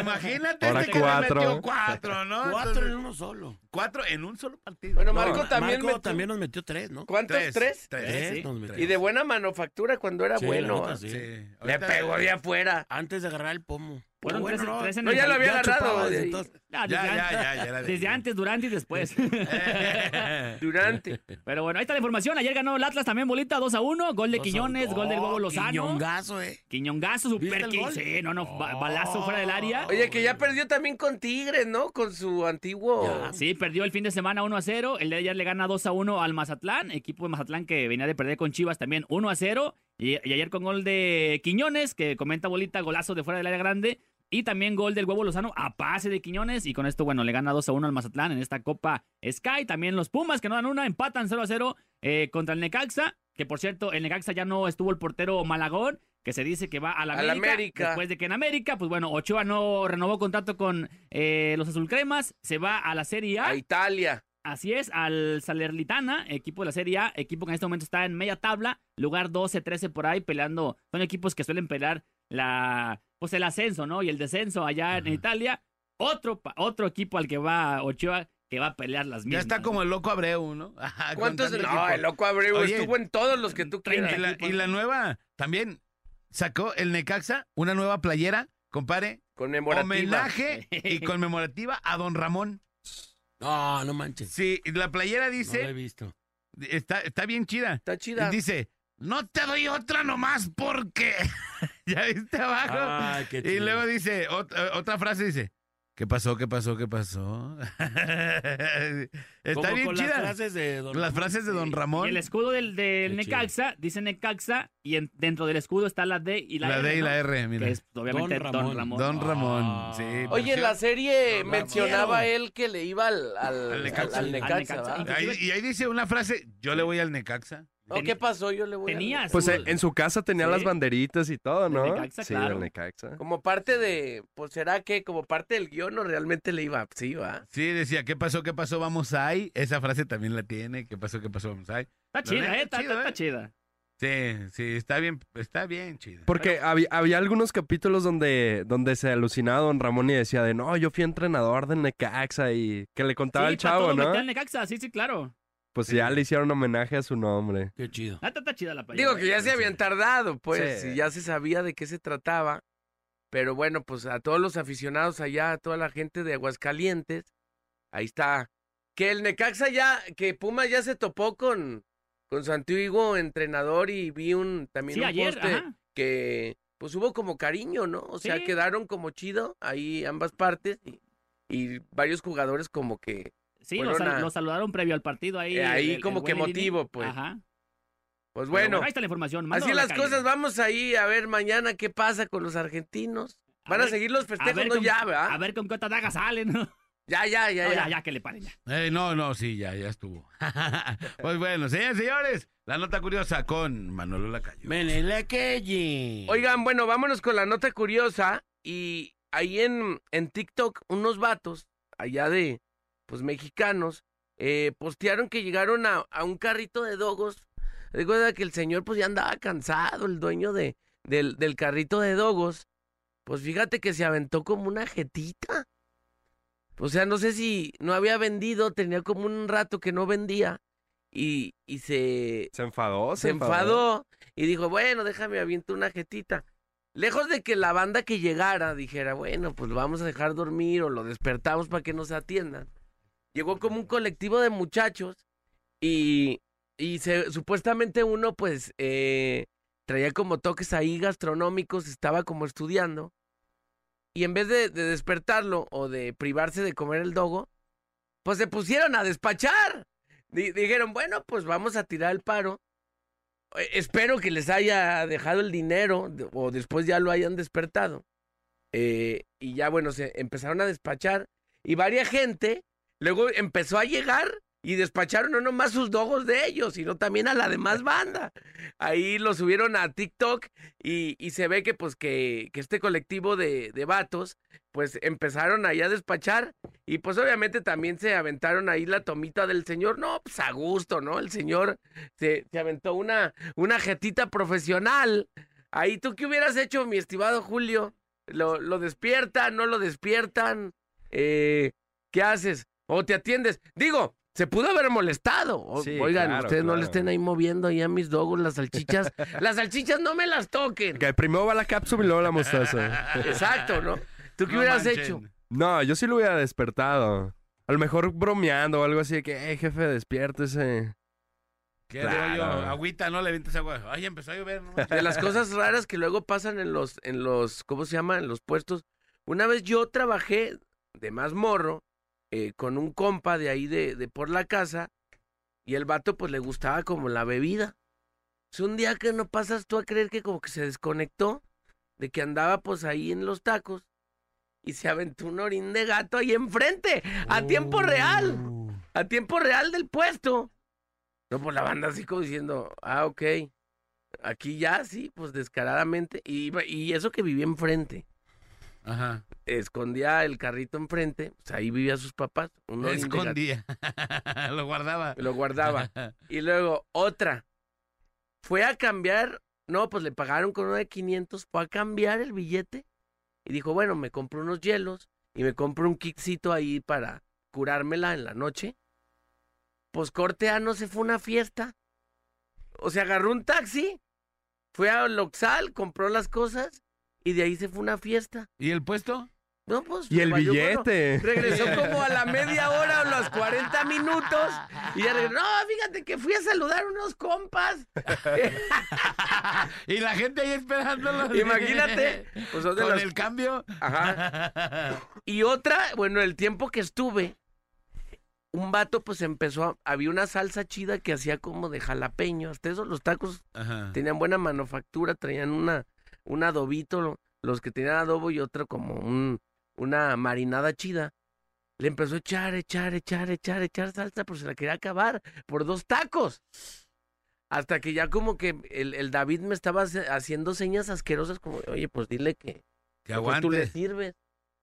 imagínate Ahora este que cuatro. le metió cuatro, ¿no? Cuatro Entonces, en uno solo. cuatro en un solo partido. Bueno, No, Marco también Marco metió- también nos metió tres, ¿no? ¿Cuántos? Tres, ¿Tres? tres. Tres sí. nos metió. Y de buena manufactura cuando era Sí, bueno. sí. Sí. Le pegó de afuera. Antes de agarrar el pomo. Fueron Bueno, tres, no, tres en No, el ya lo había agarrado. desde Ya, desde, ya, ya, ya desde antes, durante y después. *laughs* Durante. Pero bueno, ahí está la información. Ayer ganó el Atlas también, bolita 2 a 1. Gol de Quiñones, gol del Bobo Lozano. Quiñongazo, eh. Quiñongazo, ¿Viste super el qui- gol? Sí, no, no, ba- balazo fuera del área. Oye, que ya perdió también con Tigres, ¿no? Con su antiguo. Sí, perdió el fin de semana 1 a 0. El de ayer le gana 2 a 1 al Mazatlán. Equipo de Mazatlán que venía de perder con Chivas también 1 a 0. Y, y ayer con gol de Quiñones, que comenta bolita, golazo de fuera del área grande. Y también gol del huevo Lozano a pase de Quiñones. Y con esto, bueno, le gana 2 a 1 al Mazatlán en esta Copa Sky. También los Pumas, que no dan una, empatan 0 a 0 eh, contra el Necaxa. Que por cierto, el Necaxa ya no estuvo el portero Malagón, que se dice que va a la A la América. Después de que en América, pues bueno, Ochoa no renovó contrato con eh, los Azulcremas. Se va a la Serie A. A Italia. Así es, al Salernitana, equipo de la Serie A, equipo que en este momento está en media tabla, lugar 12-13 por ahí, peleando. Son equipos que suelen pelear la, pues el ascenso, ¿no? Y el descenso allá en Italia. Otro, otro equipo al que va Ochoa que va a pelear las Ya mismas. está como el loco Abreu, ¿no? *laughs* ¿Cuántos? tantos No, el loco Abreu Oye, estuvo en todos los que tú Y quieras. la, y la nueva, también sacó el Necaxa una nueva playera, compare, Conmemorativa. homenaje y *laughs* conmemorativa a Don Ramón. No, no manches. Sí, la playera No lo he dice, visto. está, está bien chida. Está chida. Dice, no te doy otra nomás porque. *laughs* ya viste abajo. Ay, qué y luego dice, ot- eh, otra frase dice, ¿qué pasó, qué pasó, qué pasó? *laughs* está bien con chida. Las frases de Don Las Ramón. frases de Don Y Ramón. el escudo del, del Qué chido. Necaxa, dice Necaxa, y en- dentro del escudo está la D y la, La R. D y ¿no? la R, mira. Que es obviamente Don Don Ramón. Don Ramón, Ah. sí. Oye, en la serie mencionaba él que le iba al, al, Al Necaxa. al Al Necaxa, Necaxa. ¿va? Ahí- y ahí dice una frase, yo le voy al Necaxa. No, ¿Qué pasó? Yo le voy al Tenía Necaxa. Pues en su casa tenía Sí. las banderitas y todo, Del ¿no? Necaxa, sí, claro. del Necaxa. Como parte de, pues será que como parte del guion o realmente le iba, sí, va. Sí, decía, ¿qué pasó, qué pasó, vamos ahí? Esa frase también la tiene, ¿qué pasó, qué pasó, vamos ahí? Está chida, ¿eh? Está, chido, está- ¿eh? está chida. Sí, sí, está bien, está bien chido. Porque había, había algunos capítulos donde, donde se alucinaba Don Ramón y decía de, no, yo fui entrenador del Necaxa y que le contaba sí, pa' chavo, todo ¿no? Necaxa, sí, sí, claro. Pues Sí. ya le hicieron homenaje a su nombre. Qué chido. Está, está chida la playera. Digo que ya se habían tardado, pues, Sí. y ya se sabía de qué se trataba. Pero bueno, pues a todos los aficionados allá, a toda la gente de Aguascalientes, ahí está. Que el Necaxa ya, que Puma ya se topó con, con su antiguo entrenador y vi un también Sí, un ayer, poste ajá. que pues hubo como cariño, ¿no? O sea, Sí. quedaron como chido ahí ambas partes y, y varios jugadores como que Sí, lo, sal- a- lo saludaron previo al partido ahí. Eh, ahí el- el como que motivo, pues. Ajá. pues bueno, ahí está la información. así mándalo a la las calle. cosas, vamos ahí a ver mañana qué pasa con los argentinos. A Van a, ver- seguir los festejos, ver no con- ya, ¿verdad? A ver con qué otra daga salen. ¿no? Ya, ya, ya, No, ya. ya, ya, que le paren ya. Eh, no, no, sí, ya, ya estuvo. *laughs* pues bueno, señores, señores, la nota curiosa con Manolo Lacayo. Menele Kelly. Oigan, bueno, vámonos con la nota curiosa. Y ahí en, en TikTok, unos vatos, allá de, pues, mexicanos, eh, postearon que llegaron a, a un carrito de dogos. Recuerda que el señor, pues, ya andaba cansado, el dueño de, del, del carrito de dogos. Pues fíjate que se aventó como una jetita. O sea, no sé si no había vendido, tenía como un rato que no vendía. Y, y se, Se enfadó, se enfadó y dijo, bueno, déjame aviento una jetita. Lejos de que la banda que llegara dijera, bueno, pues lo vamos a dejar dormir o lo despertamos para que nos atiendan. Llegó como un colectivo de muchachos y, y supuestamente uno pues eh, traía como toques ahí gastronómicos, estaba como estudiando. Y en vez de, de despertarlo o de privarse de comer el dogo, pues se pusieron a despachar. Di- dijeron, bueno, pues vamos a tirar el paro. Eh, Espero que les haya dejado el dinero o después ya lo hayan despertado. Eh, y ya, bueno, se empezaron a despachar. Y varia gente luego empezó a llegar y despacharon no nomás sus dogos de ellos, sino también a la demás banda. Ahí lo subieron a TikTok y, se ve que pues que, que este colectivo de, de vatos pues empezaron ahí a despachar y pues obviamente también se aventaron ahí la tomita del señor, no, pues a gusto, ¿no? El señor se, se aventó una, una jetita profesional. Ahí tú qué hubieras hecho, mi estimado Julio? ¿Lo, lo despiertan, no lo despiertan? Eh, ¿Qué haces? ¿O te atiendes? Digo, se pudo haber molestado. O- Sí, Oigan, claro, ustedes no le estén ahí moviendo ahí a mis dogos las salchichas. *laughs* las salchichas no me las toquen. Que primero va la cápsula y luego la mostaza. *laughs* Exacto, ¿no? ¿Tú qué No hubieras manchen. hecho? No, yo sí lo hubiera despertado. A lo mejor bromeando o algo así de que, eh, jefe, despiértese. ¿Qué Claro. rollo? Agüita, no le avientes agua. Ay, empezó a llover. No. De las cosas raras que luego pasan en los, en los, ¿cómo se llama? En los puestos. Una vez yo trabajé de más morro eh, con un compa de ahí de, de por la casa y el vato pues le gustaba como la bebida. Es un día que no pasas tú a creer que como que se desconectó de que andaba pues ahí en los tacos y se aventó un orín de gato ahí enfrente, a tiempo real, a tiempo real del puesto. No, pues la banda así como diciendo, ah, ok. Aquí ya, sí, pues descaradamente. Y, y eso que vivía enfrente. Ajá. Escondía el carrito enfrente, pues ahí vivía sus papás. Un Lo orín de gato. escondía. *laughs* Lo guardaba. Lo guardaba. *laughs* Y luego otra. Fue a cambiar, no, pues le pagaron con uno de 500, fue a cambiar el billete. Y dijo, bueno, me compro unos hielos y me compro un kitcito ahí para curármela en la noche. Pues corte A no se fue una fiesta. O sea, agarró un taxi, fue a Loxal, compró las cosas y de ahí se fue una fiesta. ¿Y el puesto? No, pues. Y el billete. Regresó *laughs* como a la media hora o los 40 minutos. Y ya regresó. No, fíjate que fui a saludar unos compas. *laughs* y la gente ahí esperándolo. Imagínate. Pues Con el cambio. Ajá. *laughs* Y otra, bueno, el tiempo que estuve, un vato pues empezó a... Había una salsa chida que hacía como de jalapeño. Hasta eso los tacos Ajá. tenían buena manufactura, traían una, un adobito, lo- los que tenían adobo y otro como un, una marinada chida. Le empezó a echar, echar, echar, echar, echar salsa, pero se la quería acabar por dos tacos. Hasta que ya como que el, el David me estaba haciendo señas asquerosas como, oye, pues dile que, Que mejor tú le aguante. sirves.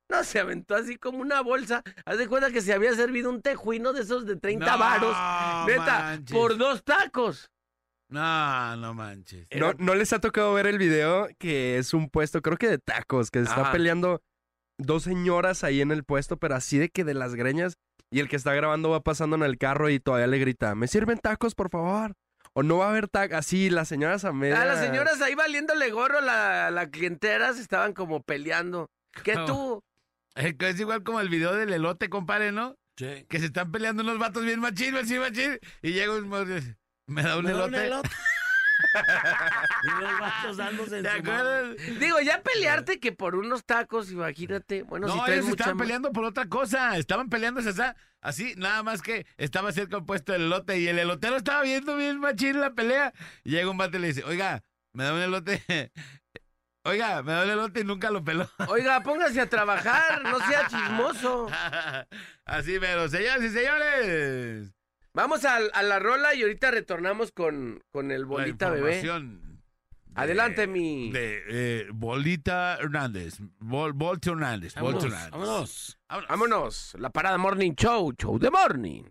No, se aventó así como una bolsa. Haz de cuenta que se había servido un tejuino de esos de 30 No varos. Neta, manches. por dos tacos. No, no manches. ¿No, ¿No les ha tocado ver el video que es un puesto, creo que de tacos, que se está Ajá. peleando dos señoras ahí en el puesto, pero así de que de las greñas, y el que está grabando va pasando en el carro y todavía le grita, ¿me sirven tacos, por favor? O no va a haber tacos, así las señoras a media... Ah, las señoras ahí valiéndole gorro, la, la clientera se estaban como peleando. ¿Qué No. *laughs* tú? Eh, que Es igual como el video del elote, compadre, ¿no? Sí. Que se están peleando unos vatos bien machín, machín, machín. Y llega un morro y dice, ¿me da un Me da un elote. ¿Te su madre. acuerdas? Digo, ya pelearte que por unos tacos, imagínate. Bueno, si no, traes ellos mucha estaban peleando por otra cosa. Estaban peleándose así, así, nada más que estaba cerca el puesto del elote y el elotero estaba viendo bien machín la pelea. Y llega un vato y le dice, oiga, me da un elote. *laughs* Oiga, me da un elote y nunca lo peló. Oiga, *laughs* póngase a trabajar, no sea chismoso. Así, pero señoras y señores. Vamos a, a la rola y ahorita retornamos con, con el la bolita bebé. información de- Adelante, mi. De eh, Bolita Hernández. Bol, Bolte Hernández. Bolte Vámonos, Hernández. vámonos. Vámonos, la parada Morning Show, Show de Morning.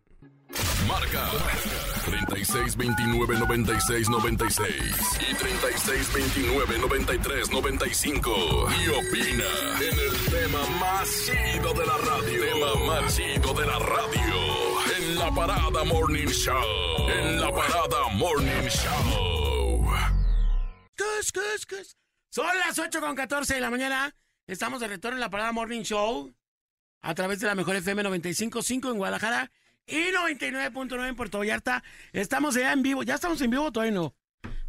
Marca 36 29 96 96 y 36 29 93 95 y opina en el tema más chido de la radio. Tema más chido de la radio la parada Morning Show. En la parada Morning Show. Cus, cus, cus. Son las 8 con 14 de la mañana. Estamos de retorno en la parada Morning Show. A través de la mejor FM 95.5 en Guadalajara y 99.9 en Puerto Vallarta. Estamos ya en vivo. ¿Ya estamos en vivo? Todavía no.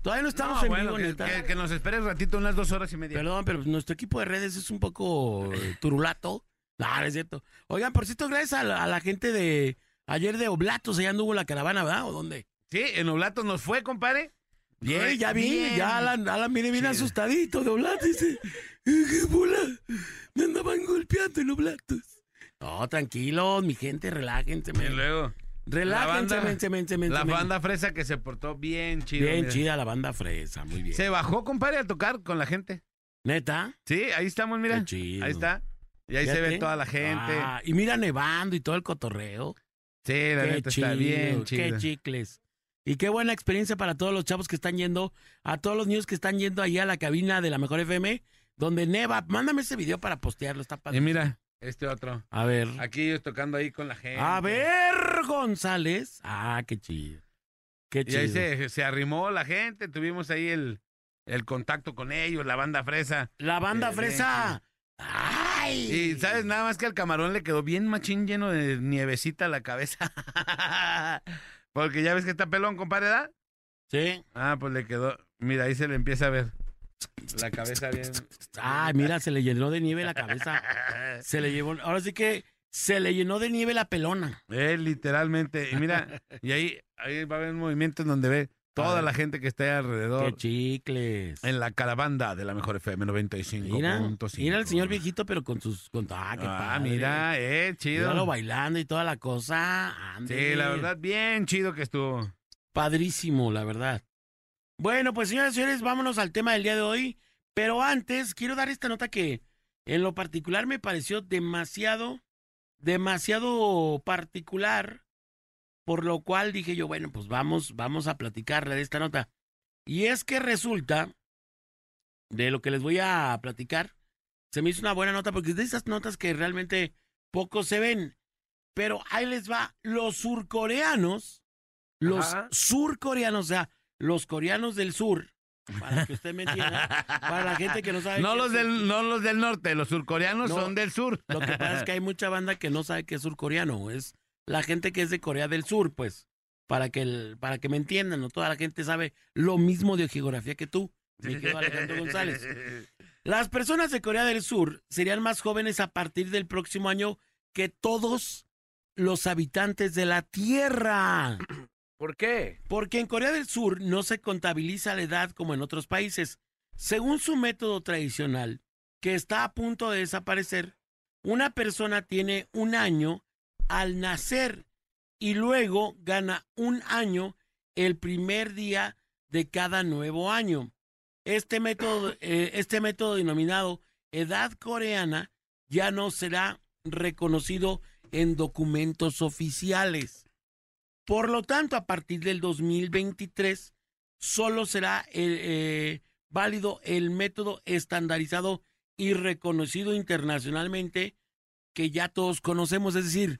Todavía no estamos No, en bueno, vivo, que, neta. que- que nos espere un ratito, unas dos horas y media. Perdón, pero nuestro equipo de redes es un poco eh, turulato. No, no es cierto. Oigan, por cierto, gracias a la, a la gente de ayer de Oblatos, allá anduvo la caravana, ¿verdad? ¿O dónde? Sí, en Oblatos nos fue, compadre. Bien, ya vi, bien. ya Alan, Alan viene bien Sí. asustadito de Oblatos. Dice, "Eh, qué bola, me andaban golpeando en Oblatos. No, tranquilos, mi gente, relájense. Y luego, Relájense, banda- mense, mense, mense, La banda fresa que se portó bien chido. Bien mira. chida la banda fresa, muy bien. Se bajó, compadre, a tocar con la gente. ¿Neta? Sí, ahí estamos, mira. Qué chido. Ahí está. Y ahí se ve toda la gente. Ah, y mira nevando y todo el cotorreo. Sí, la qué neta está bien qué chido. chicles. Y qué buena experiencia para todos los chavos que están yendo, a todos los niños que están yendo ahí a la cabina de la Mejor FM, donde neva. Mándame ese video para postearlo, está padre. Y mira, este otro. A ver. Aquí ellos tocando ahí con la gente. A ver, González. Ah, qué chido. Qué Y chido. ahí se, se arrimó la gente, tuvimos ahí el, el contacto con ellos, la banda fresa. La banda Eh, fresa. Ay. Y sabes, nada más que al camarón le quedó bien machín lleno de nievecita la cabeza. *laughs* Porque ya ves que está pelón, compadre, ¿verdad? Sí. Ah, pues le quedó. Mira, ahí se le empieza a ver la cabeza bien. Ay, mira, se le llenó de nieve la cabeza. Se le llevó. Ahora sí que se le llenó de nieve la pelona. Eh, literalmente. Y mira, y ahí, ahí va a haber un movimiento en donde ve toda la gente que está ahí Qué alrededor. chicles. En la caravanda de la mejor FM 95.5. Mira, mira el señor viejito, pero con sus. Con, ah, qué Ah, padre. mira, eh, chido. Míralo bailando y toda la cosa. Sí, la verdad, bien chido que estuvo. Padrísimo, la verdad. Bueno, pues señoras y señores, vámonos al tema del día de hoy. Pero antes, quiero dar esta nota que en lo particular me pareció demasiado, demasiado particular. Por lo cual dije yo, bueno, pues vamos, vamos a platicarle de esta nota. Y es que resulta, de lo que les voy a platicar, se me hizo una buena nota porque es de esas notas que realmente pocos se ven. Pero ahí les va, los surcoreanos, los Ajá. surcoreanos, o sea, los coreanos del sur, para que usted me entienda, para la gente que no sabe. *laughs* No los, del, no los del norte, los surcoreanos No. son del sur. Lo que pasa es que hay mucha banda que no sabe qué es surcoreano, es la gente que es de Corea del Sur, pues, para que, el- para que me entiendan, no toda la gente sabe lo mismo de geografía que tú, mi querido Alejandro González. *laughs* Las personas de Corea del Sur serían más jóvenes a partir del próximo año que todos los habitantes de la Tierra. *clears throat* ¿Por qué? Porque en Corea del Sur no se contabiliza la edad como en otros países. Según su método tradicional, que está a punto de desaparecer, una persona tiene un año al nacer y luego gana un año el primer día de cada nuevo año. Este método, *laughs* eh, este método denominado edad coreana ya no será reconocido en documentos oficiales. Por lo tanto, a partir del 2023, solo será eh, eh, válido el método estandarizado y reconocido internacionalmente que ya todos conocemos. Es decir,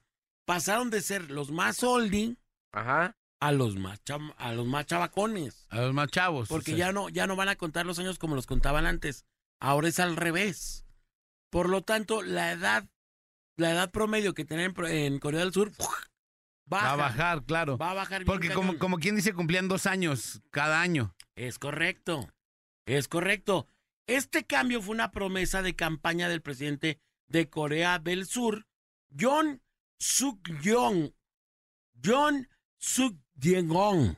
pasaron de ser los más oldie Ajá. a los más, a los más chavacones. A los más chavos. Porque o sea. ya no, ya no van a contar los años como los contaban antes. Ahora es al revés. Por lo tanto, la edad, la edad promedio que tienen en Corea del Sur baja, Va a bajar, claro. Va a bajar bien Porque como, cañón. como quien dice, cumplían dos años cada año. Es correcto. Es correcto. Este cambio fue una promesa de campaña del presidente de Corea del Sur, John Suk-yeong. John Suk-yeong.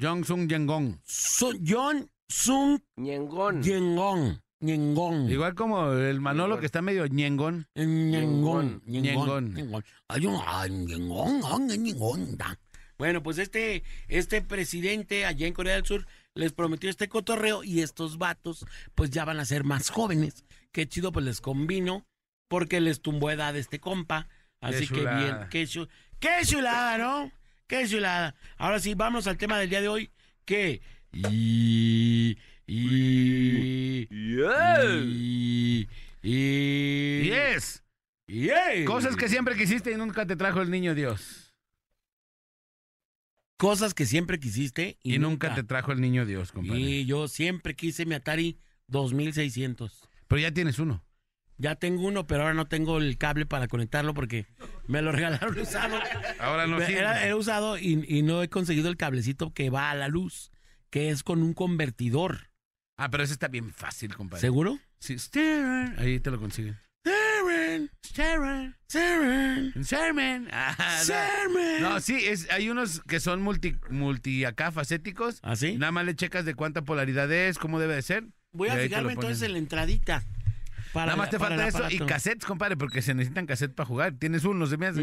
Jong Sung Yengong. Su- John Suk-yeong. Ñengón. Ñengong. Igual como el Manolo que está medio ñengón. Ñengón. Ñengón. Ñengón. Ñengón. Ay, un- ay, ñengón, ñengón, da. Bueno, pues este, este presidente allá en Corea del Sur les prometió este cotorreo y estos vatos pues ya van a ser más jóvenes. Qué chido, pues les convino porque les tumbó edad este compa. Así que bien, qué, chu- qué chulada, ¿no? Qué chulada. Ahora sí, vamos al tema del día de hoy que... Y... Y... Y... Y... Yes. y- Cosas que siempre quisiste y nunca te trajo el niño Dios. Cosas que siempre quisiste y, Y, nunca te trajo el niño Dios, compadre. Y yo siempre quise mi Atari 2600. Pero ya tienes uno. Ya tengo uno, pero ahora no tengo el cable para conectarlo porque me lo *laughs* regalaron usado. Ahora no sirve. Era, era usado y, y no he conseguido el cablecito que va a la luz, que es con un convertidor. Ah, pero ese está bien fácil, compadre. ¿Seguro? Sí, Stern. Ahí te lo consiguen. Sermon. *laughs* Ah, no. sí, es, hay unos que son multi, multi acá facéticos. ¿Ah, sí? Nada más le checas de cuánta polaridad es, cómo debe de ser. Voy a fijarme entonces en la entradita. Para Nada más la- te falta eso y cassettes, compadre, porque se necesitan cassettes para jugar. Tienes uno, se me hace.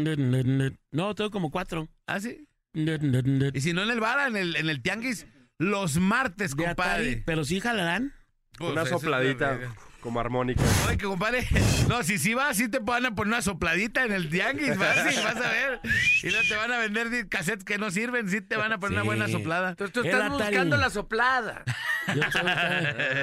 No, tengo como cuatro. ¿Ah, sí? Y si no en el bar, en el, en el tianguis, los martes, de Atari, compadre. pero sí jalarán. Pues, Una sopladita como armónica. Oye, que compadre, *laughs* no, si sí vas, sí te van a poner una sopladita en el tianguis, fácil, vas a ver. Y no te van a vender cassettes que no sirven, sí te van a poner una buena soplada. Entonces tú El estás Atari. buscando la soplada. Yo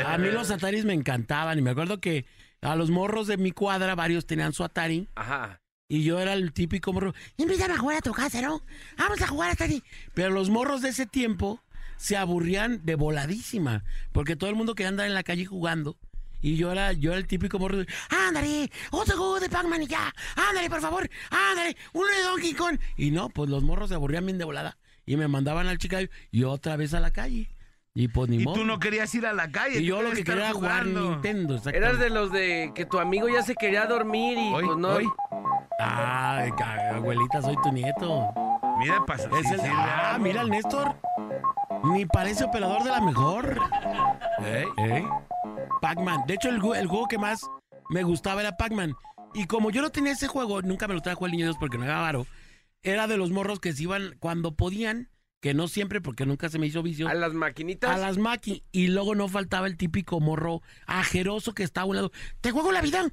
a mí los Ataris me encantaban y me acuerdo que a los morros de mi cuadra varios tenían su Atari Ajá. y yo era el típico morro. Invítame a jugar a tu casa, ¿no? Vamos a jugar a Atari. Pero los morros de ese tiempo se aburrían de voladísima porque todo el mundo quería andar en la calle jugando. Y yo era, yo era el típico morro de, ándale, otro juego de Pac-Man y ya, ándale, por favor, ándale, uno de Donkey Kong. Y no, pues los morros se aburrían bien de volada y me mandaban al chicayo y otra vez a la calle. Y pues ni Y modo. tú no querías ir a la calle. Y yo lo que quería era jugar. Nintendo. Eras de los de que tu amigo ya se quería dormir y Hoy, pues no. hoy. Ay, ca- abuelita, soy tu nieto. Mira, pasa. Es sí, el- sí, ah, mira el Néstor. Ni parece operador de la mejor. Ey. Pac-Man. De hecho, el juego que más me gustaba era Pac-Man. Y como yo no tenía ese juego, nunca me lo trajo el niño Dios porque no era varo. Era de los morros que se iban cuando podían, que no siempre porque nunca se me hizo vicio. A las maquinitas. a las maqui y luego no faltaba el típico morro ajeroso que estaba a un lado. Te juego la vida.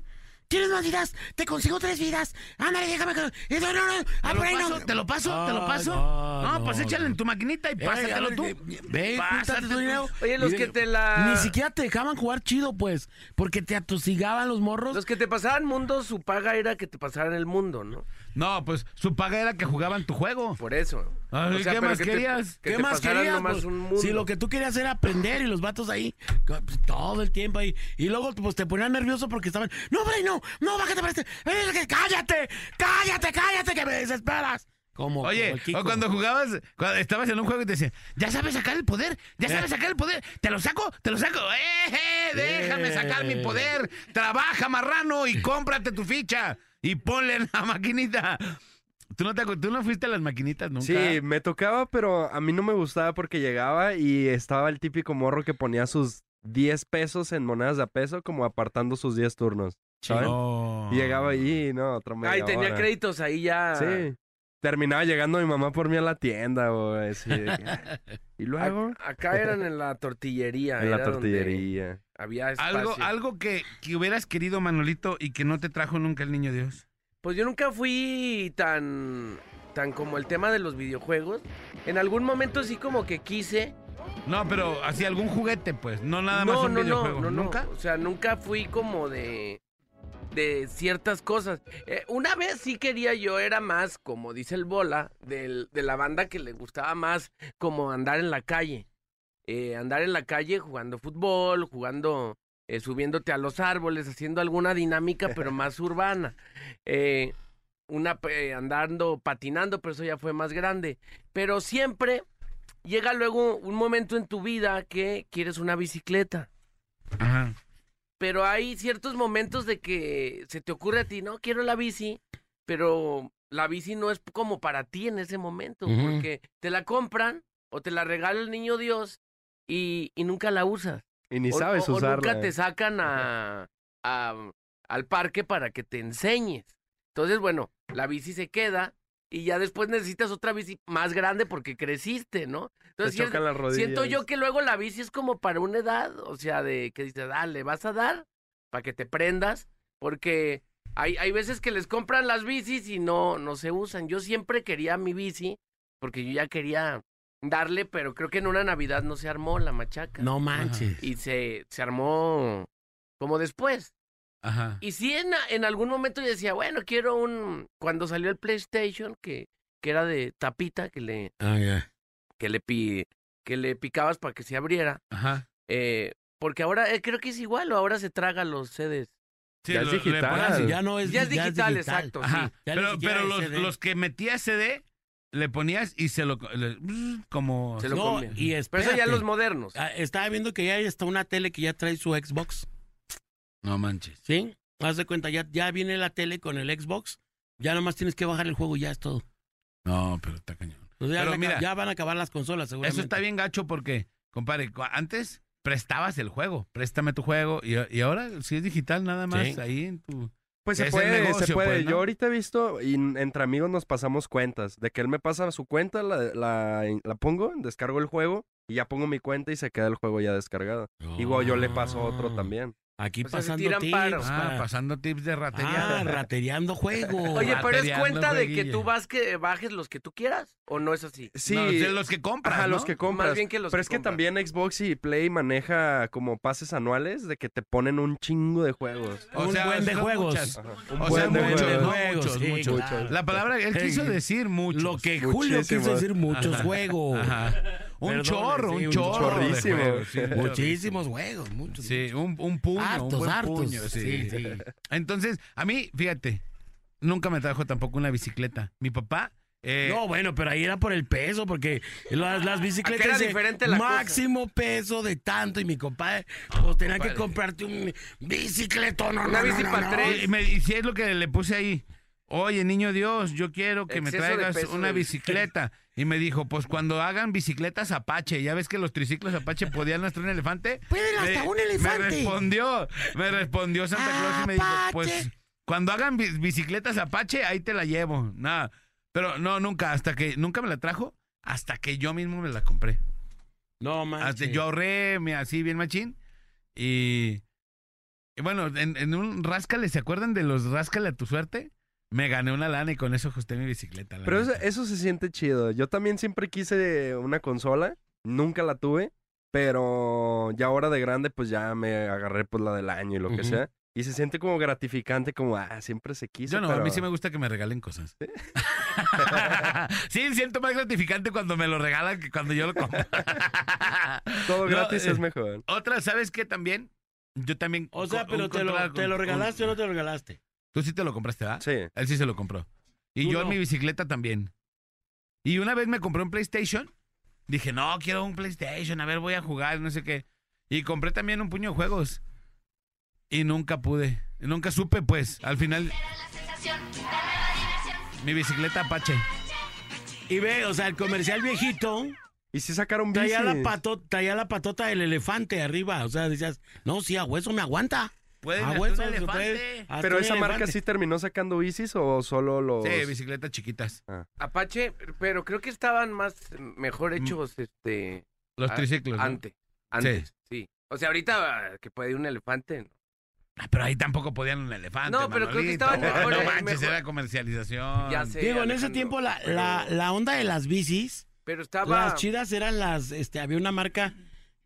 ¿Tienes más vidas? Te consigo tres vidas. Ándale, déjame. que- No, no, no. Ah, ¿Te por lo ahí no. paso? ¿Te lo paso? ¿Te lo paso? no, No, no, pues échale no. en tu maquinita y pásatelo tú. Ve, Pásate tu dinero. Oye, los Y que te la. Ni siquiera te dejaban jugar chido, pues. Porque te atosigaban los morros. Los que te pasaban mundo, su paga era que te pasaran el mundo, ¿no? No, pues su paga era que jugaban tu juego. Por eso. ¿Qué más que querías? que ¿Qué te más querías? pues? un mundo. si lo que tú querías era aprender y los vatos ahí pues, todo el tiempo ahí. Y luego pues te ponían nervioso porque estaban, no, Bray, no, no, bájate para este. Eh, cállate, cállate, cállate, que me desesperas. Como, Oye, o cuando jugabas, cuando estabas en un juego y te decían, ya sabes sacar el poder, ya sabes sacar el poder, te lo saco, te lo saco, ¡eh, eh! Déjame sacar mi poder, trabaja marrano y cómprate tu ficha y ponle en la maquinita. ¿Tú no, te, ¿Tú no fuiste a las maquinitas nunca? Sí, me tocaba, pero a mí no me gustaba porque llegaba y estaba el típico morro que ponía sus 10 pesos en monedas de a peso como apartando sus 10 turnos. ¿saben? No. Y llegaba ahí, no, otra media Ay, tenía hora. créditos ahí ya. Sí. Terminaba llegando mi mamá por mí a la tienda, güey. que- *laughs* y luego, Ac- Acá eran en la tortillería. en la tortillería. Había espacio. Algo, algo que, que hubieras querido, Manolito, y que no te trajo nunca el niño Dios. Pues yo nunca fui tan, tan como el tema de los videojuegos. En algún momento sí como que quise. No, pero así algún juguete, pues, no nada no, más un no, videojuego. no, no, ¿Nunca? O sea, nunca fui como de de ciertas cosas. Eh, una vez sí quería yo, era más, como dice el Bola, del- de la banda que le gustaba más como andar en la calle. Eh, andar en la calle jugando fútbol, jugando, eh, subiéndote a los árboles, haciendo alguna dinámica, pero *laughs* más urbana. Eh, una eh, andando, patinando, pero eso ya fue más grande. Pero siempre llega luego un momento en tu vida que quieres una bicicleta. Ajá. Pero hay ciertos momentos de que se te ocurre a ti, no, quiero la bici, pero la bici no es como para ti en ese momento, porque te la compran o te la regala el niño Dios y, y nunca la usas. Y ni O- sabes o, usarla. nunca te sacan a, a- al parque para que te enseñes. Entonces, bueno, la bici se queda y ya después necesitas otra bici más grande porque creciste, ¿no? Te Entonces, chocan las rodillas. Siento yo que luego la bici es como para una edad, o sea, de que dices, dale, vas a dar para que te prendas, porque hay, hay veces que les compran las bicis y no, no se usan. Yo siempre quería mi bici, porque yo ya quería darle, pero creo que en una Navidad no se armó la machaca. No manches. Y se, se armó como después. Ajá. Y sí, en, en algún momento yo decía, bueno, quiero un... Cuando salió el PlayStation, que, que era de tapita, que le, Ah, ya. que le, pi, que le picabas para que se abriera. Ajá. Eh, porque ahora eh, creo que es igual o ahora se traga los CDs. Sí, Ya es digital. pones- ya no es Ya es digital, exacto. Ajá. sí. Ya ni Pero, pero los, los que metía CD, le ponías y se lo... le- como... Se lo No, y Pero espérate. eso ya los modernos. Ah, Estaba viendo que ya hay hasta una tele que ya trae su Xbox, No manches. ¿sí? Haz de cuenta, ya, ya viene la tele con el Xbox. Ya nomás tienes que bajar el juego y ya es todo. No, pero está cañón. O sea, Pero ya, mira, ya van a acabar las consolas, seguramente. Eso está bien gacho porque, compadre, antes prestabas el juego, préstame tu juego. Y, y ahora, si es digital, nada más Sí. ahí en tu. Pues se puede, negocio, se puede. pues, ¿no? Yo ahorita he visto y entre amigos nos pasamos cuentas. De que él me pasa su cuenta, la, la, la pongo, descargo el juego y ya pongo mi cuenta y se queda el juego ya descargado. Igual yo le paso otro Ah. también. Aquí O sea, se pasando tips. paros. Ah, para- pasando tips de ratería. Ah, rateriando juegos. *laughs* Oye, pero es cuenta de que tú vas que bajes los que tú quieras o no es así. Sí, No, de los que compras. Ajá, ¿no? los que compras. Más bien que los Pero que es que compras. también Xbox y Play maneja como pases anuales de que te ponen un chingo de juegos. O un sea, buen de juegos. O un sea, buen de muchos, juegos. sí, muchos. claro. La palabra, él quiso decir muchos. Lo que Julio quiso decir, muchos Ajá. juegos. Ajá. Un Perdón, chorro, sí, un un chorro. chorrísimo. juegos, sí. Muchísimos juegos, muchos. Sí, un, un puño, un hartos, buen hartos. puño. Sí. Sí, sí. Entonces, a mí, fíjate, nunca me trajo tampoco una bicicleta. Mi papá. eh, No, bueno, pero ahí era por el peso, porque las, las bicicletas era diferente la cosa. máximo peso de tanto y mi compadre pues tenía que comprarte un bicicleto, no, Una no, bici no, no, tres. y, me, y si es lo que le puse ahí. Oye, niño Dios, yo quiero que me Exceso traigas una de- bicicleta. Y me dijo, pues cuando hagan bicicletas Apache, ya ves que los triciclos Apache podían nuestro un elefante. Pueden hasta Me- un elefante. Me respondió, me respondió Santa Claus y me dijo, pues cuando hagan bi- bicicletas Apache, ahí te la llevo. Nada. Pero no, nunca, hasta que, nunca me la trajo, hasta que yo mismo me la compré. No, Hasta manches. yo ahorré me- así bien machín. Y, y bueno, en, en un ráscale, ¿se acuerdan de los ráscale a tu suerte? Me gané una lana y con eso ajusté mi bicicleta. Pero eso, se siente chido. Yo también siempre quise una consola, nunca la tuve, pero ya ahora de grande pues ya me agarré pues la del año y lo que sea. Y se siente como gratificante, como, ah, siempre se quiso. Yo no, pero... a mí sí me gusta que me regalen cosas. *laughs* sí, siento más gratificante cuando me lo regalan que cuando yo lo compro. *laughs* Todo No, gratis eh, es mejor. Otra, ¿sabes qué también? Yo también. O sea, pero te lo, te lo regalaste o no te lo regalaste. Tú sí te lo compraste, ¿verdad? Sí. Él sí se lo compró. Y yo no. en mi bicicleta también. Y una vez me compré un PlayStation. Dije, no, quiero un PlayStation. A ver, voy a jugar, no sé qué. Y compré también un puño de juegos. Y nunca pude. Nunca supe, pues. Al final. Mi bicicleta Apache. Y ve, o sea, el comercial viejito Y si sacaron bici. traía la, pato, traía la patota del elefante arriba. O sea, decías, no, sí, a hueso me aguanta. Pueden A hasta hueso un puede- elefante. hasta Pero esa marca elefante. sí terminó sacando bicis o solo los. Sí, bicicletas chiquitas. Apache, pero creo que estaban más mejor hechos este Los Ah, triciclos. ¿no? antes. Antes, sí. O sea, ahorita ah, que puede ir un elefante. ¿no? Ah, pero ahí tampoco podían un elefante. No, pero creo que Manolito. estaban mejor, No eh, manches, mejor. era comercialización. Ya sé. Digo, en ese tiempo la, pero- la, la onda de las bicis, Pero estaba. las chidas eran las, este, había una marca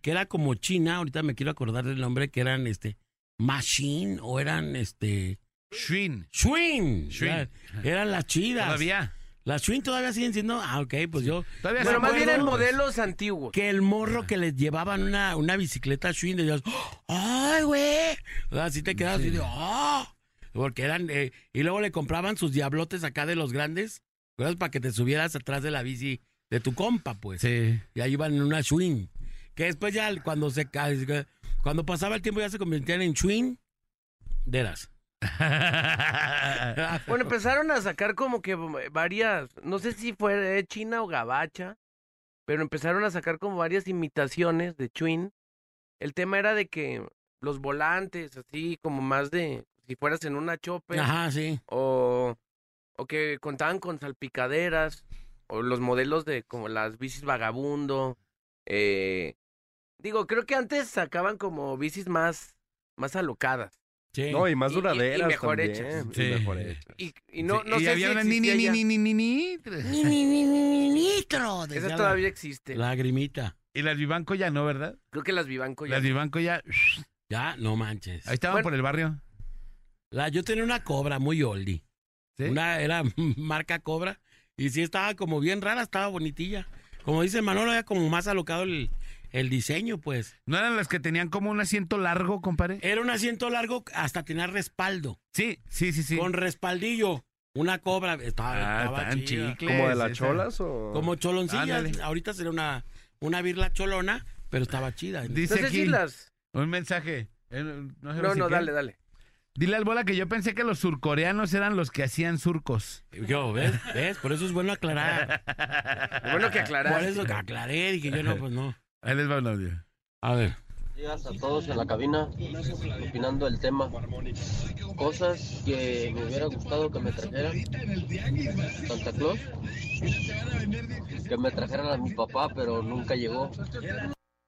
que era como china, ahorita me quiero acordar del nombre, que eran, este, Machine o eran, este, Schwinn. Schwinn. Ya, Eran las chidas. Todavía. Las Schwinn todavía siguen siendo, ah, ok, pues yo, Todavía se más bien modelos antiguos. que el morro que les llevaban una, una bicicleta Schwinn, decías, ¡ay, güey! O sea, Así te quedabas así de, ¡ah! Porque eran, eh, y luego le compraban sus diablotes acá de los grandes, ¿verdad? Para que te subieras atrás de la bici de tu compa, pues. Sí. Y ahí iban en una Schwinn. Que después ya cuando se ca- cuando pasaba el tiempo ya se convertían en Schwinn deras. *laughs* Bueno, empezaron a sacar como que varias, no sé si fue China o Gabacha, pero empezaron a sacar como varias imitaciones de Twin. El tema era de que los volantes, así como más de, si fueras en una chope, Ajá, sí. o, o que contaban con salpicaderas, o los modelos de como las bicis vagabundo. eh, digo, creo que antes sacaban como bicis más, más alocadas. Sí. No, y más Y- y- y duraderas. mejor también. hechas. Y Sí. mejor hechas. Y, y no, Sí, no y sé había si una ni, ni, ni, ni, ni, ni, ni. Ni, ni, ni, ni, ni, nitro, Esa la- todavía existe. Lagrimita. Y las Vivanco ya no, ¿verdad? Creo que las Vivanco ya. Las Vivanco ya. Ya, no manches. Ahí estaban Bueno. por el barrio. La, yo tenía una cobra muy oldie. ¿Sí? Una era marca cobra. Y sí estaba como bien rara, estaba bonitilla. Como dice Manolo, era como más alocado el, el diseño, pues. ¿No eran las que tenían como un asiento largo, compadre? Era un asiento largo, hasta tenía respaldo. Sí, sí, sí, sí. Con respaldillo. Una cobra. Estaba, Ah, estaba tan chida. chicles. ¿Como de las cholas o...? Como choloncilla. Ándale. Ahorita sería una, una birla cholona, pero estaba chida. Dice sé aquí las. un mensaje. Eh, No, sé No, dale, dale. Dile al bola que yo pensé que los surcoreanos eran los que hacían surcos. Yo, ¿ves? ¿Ves? Por eso es bueno aclarar. *laughs* Bueno que Por aclarar. eso que aclaré, dije yo, no, pues no. Ahí les va un audio. A ver. días a todos en la cabina, opinando el tema. Cosas que me hubiera gustado que me trajeran Santa Claus. Que me trajeran a mi papá, pero nunca llegó.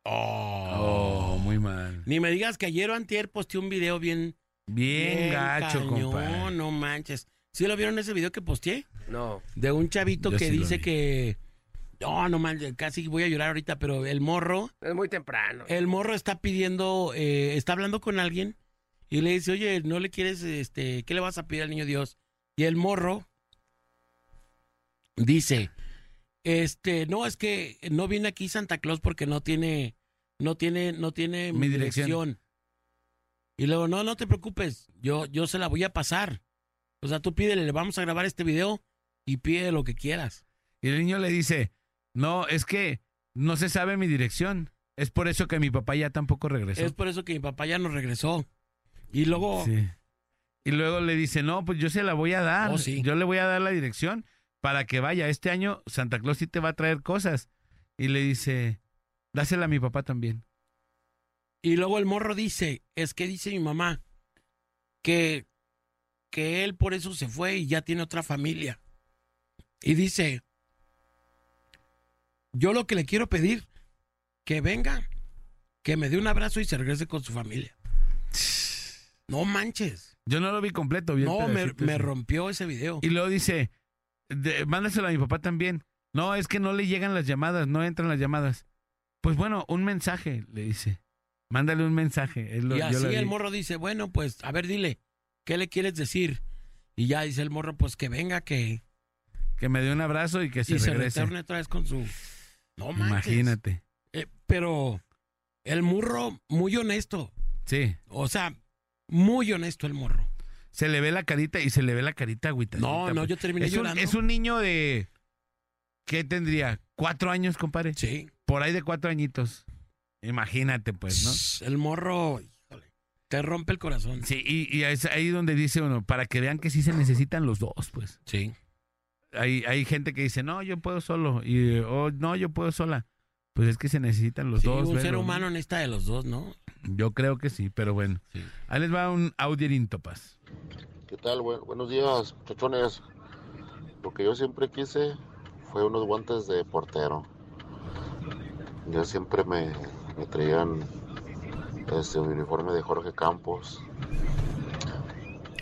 Oh, muy mal. Ni me digas que ayer o antier posteé un video bien... Bien, gacho, compadre. no manches. ¿Sí lo vieron ese video que posteé? No. De un chavito Yo que sí dice que... No, no manches, casi voy a llorar ahorita, pero el morro... Es muy temprano. El morro está pidiendo, eh, está hablando con alguien y le dice, oye, ¿no le quieres, este, qué le vas a pedir al niño Dios? Y el morro dice, este, no, es que no viene aquí Santa Claus porque no tiene, no tiene, no tiene Mi mi dirección. dirección. Y luego, no, no te preocupes, yo, yo se la voy a pasar. O sea, tú pídele, le vamos a grabar este video y pide lo que quieras. Y el niño le dice, no, es que no se sabe mi dirección. Es por eso que mi papá ya tampoco regresó. Es por eso que mi papá ya no regresó. Y luego, Sí. Y luego le dice, no, pues yo se la voy a dar. Oh, sí. Yo le voy a dar la dirección para que vaya. Este año Santa Claus sí te va a traer cosas. Y le dice, dásela a mi papá también. Y luego el morro dice, es que dice mi mamá que, que él por eso se fue y ya tiene otra familia. Y dice, yo lo que le quiero pedir, que venga, que me dé un abrazo y se regrese con su familia. No manches. Yo no lo vi completo. vi el No, me, rompió ese video. Y luego dice, de- mándaselo a mi papá también. No, es que no le llegan las llamadas, no entran las llamadas. Pues bueno, un mensaje, le dice. Mándale un mensaje. Lo- Y así el morro dice, bueno, pues, a ver, dile, ¿qué le quieres decir? Y ya dice el morro, pues que venga, que... Que me dé un abrazo y que se y se regrese. retorne otra vez con su... No manches. Imagínate. Eh, pero el morro, muy honesto. Sí. O sea, muy honesto el morro. Se le ve la carita y se le ve la carita agüita. No, no, yo terminé es un, llorando. es un niño de. ¿Qué tendría? ¿Cuatro años, compadre? Sí. Por ahí de cuatro añitos. Imagínate, pues, ¿no? El morro, híjole, te rompe el corazón. Sí, y, y es ahí donde dice uno, para que vean que sí se necesitan los dos, pues. Sí. Hay, hay gente que dice, no, yo puedo solo. Y, o no, yo puedo sola. Pues es que se necesitan los Sí, dos. un ser velo, ¿no? humano necesita de los dos, ¿no? Yo creo que sí, pero bueno. Sí. Ahí les va un audierito, paz. ¿Qué tal? Buen- buenos días, muchachones. Lo que yo siempre quise fue unos guantes de portero. Ya siempre me, me traían este uniforme de Jorge Campos.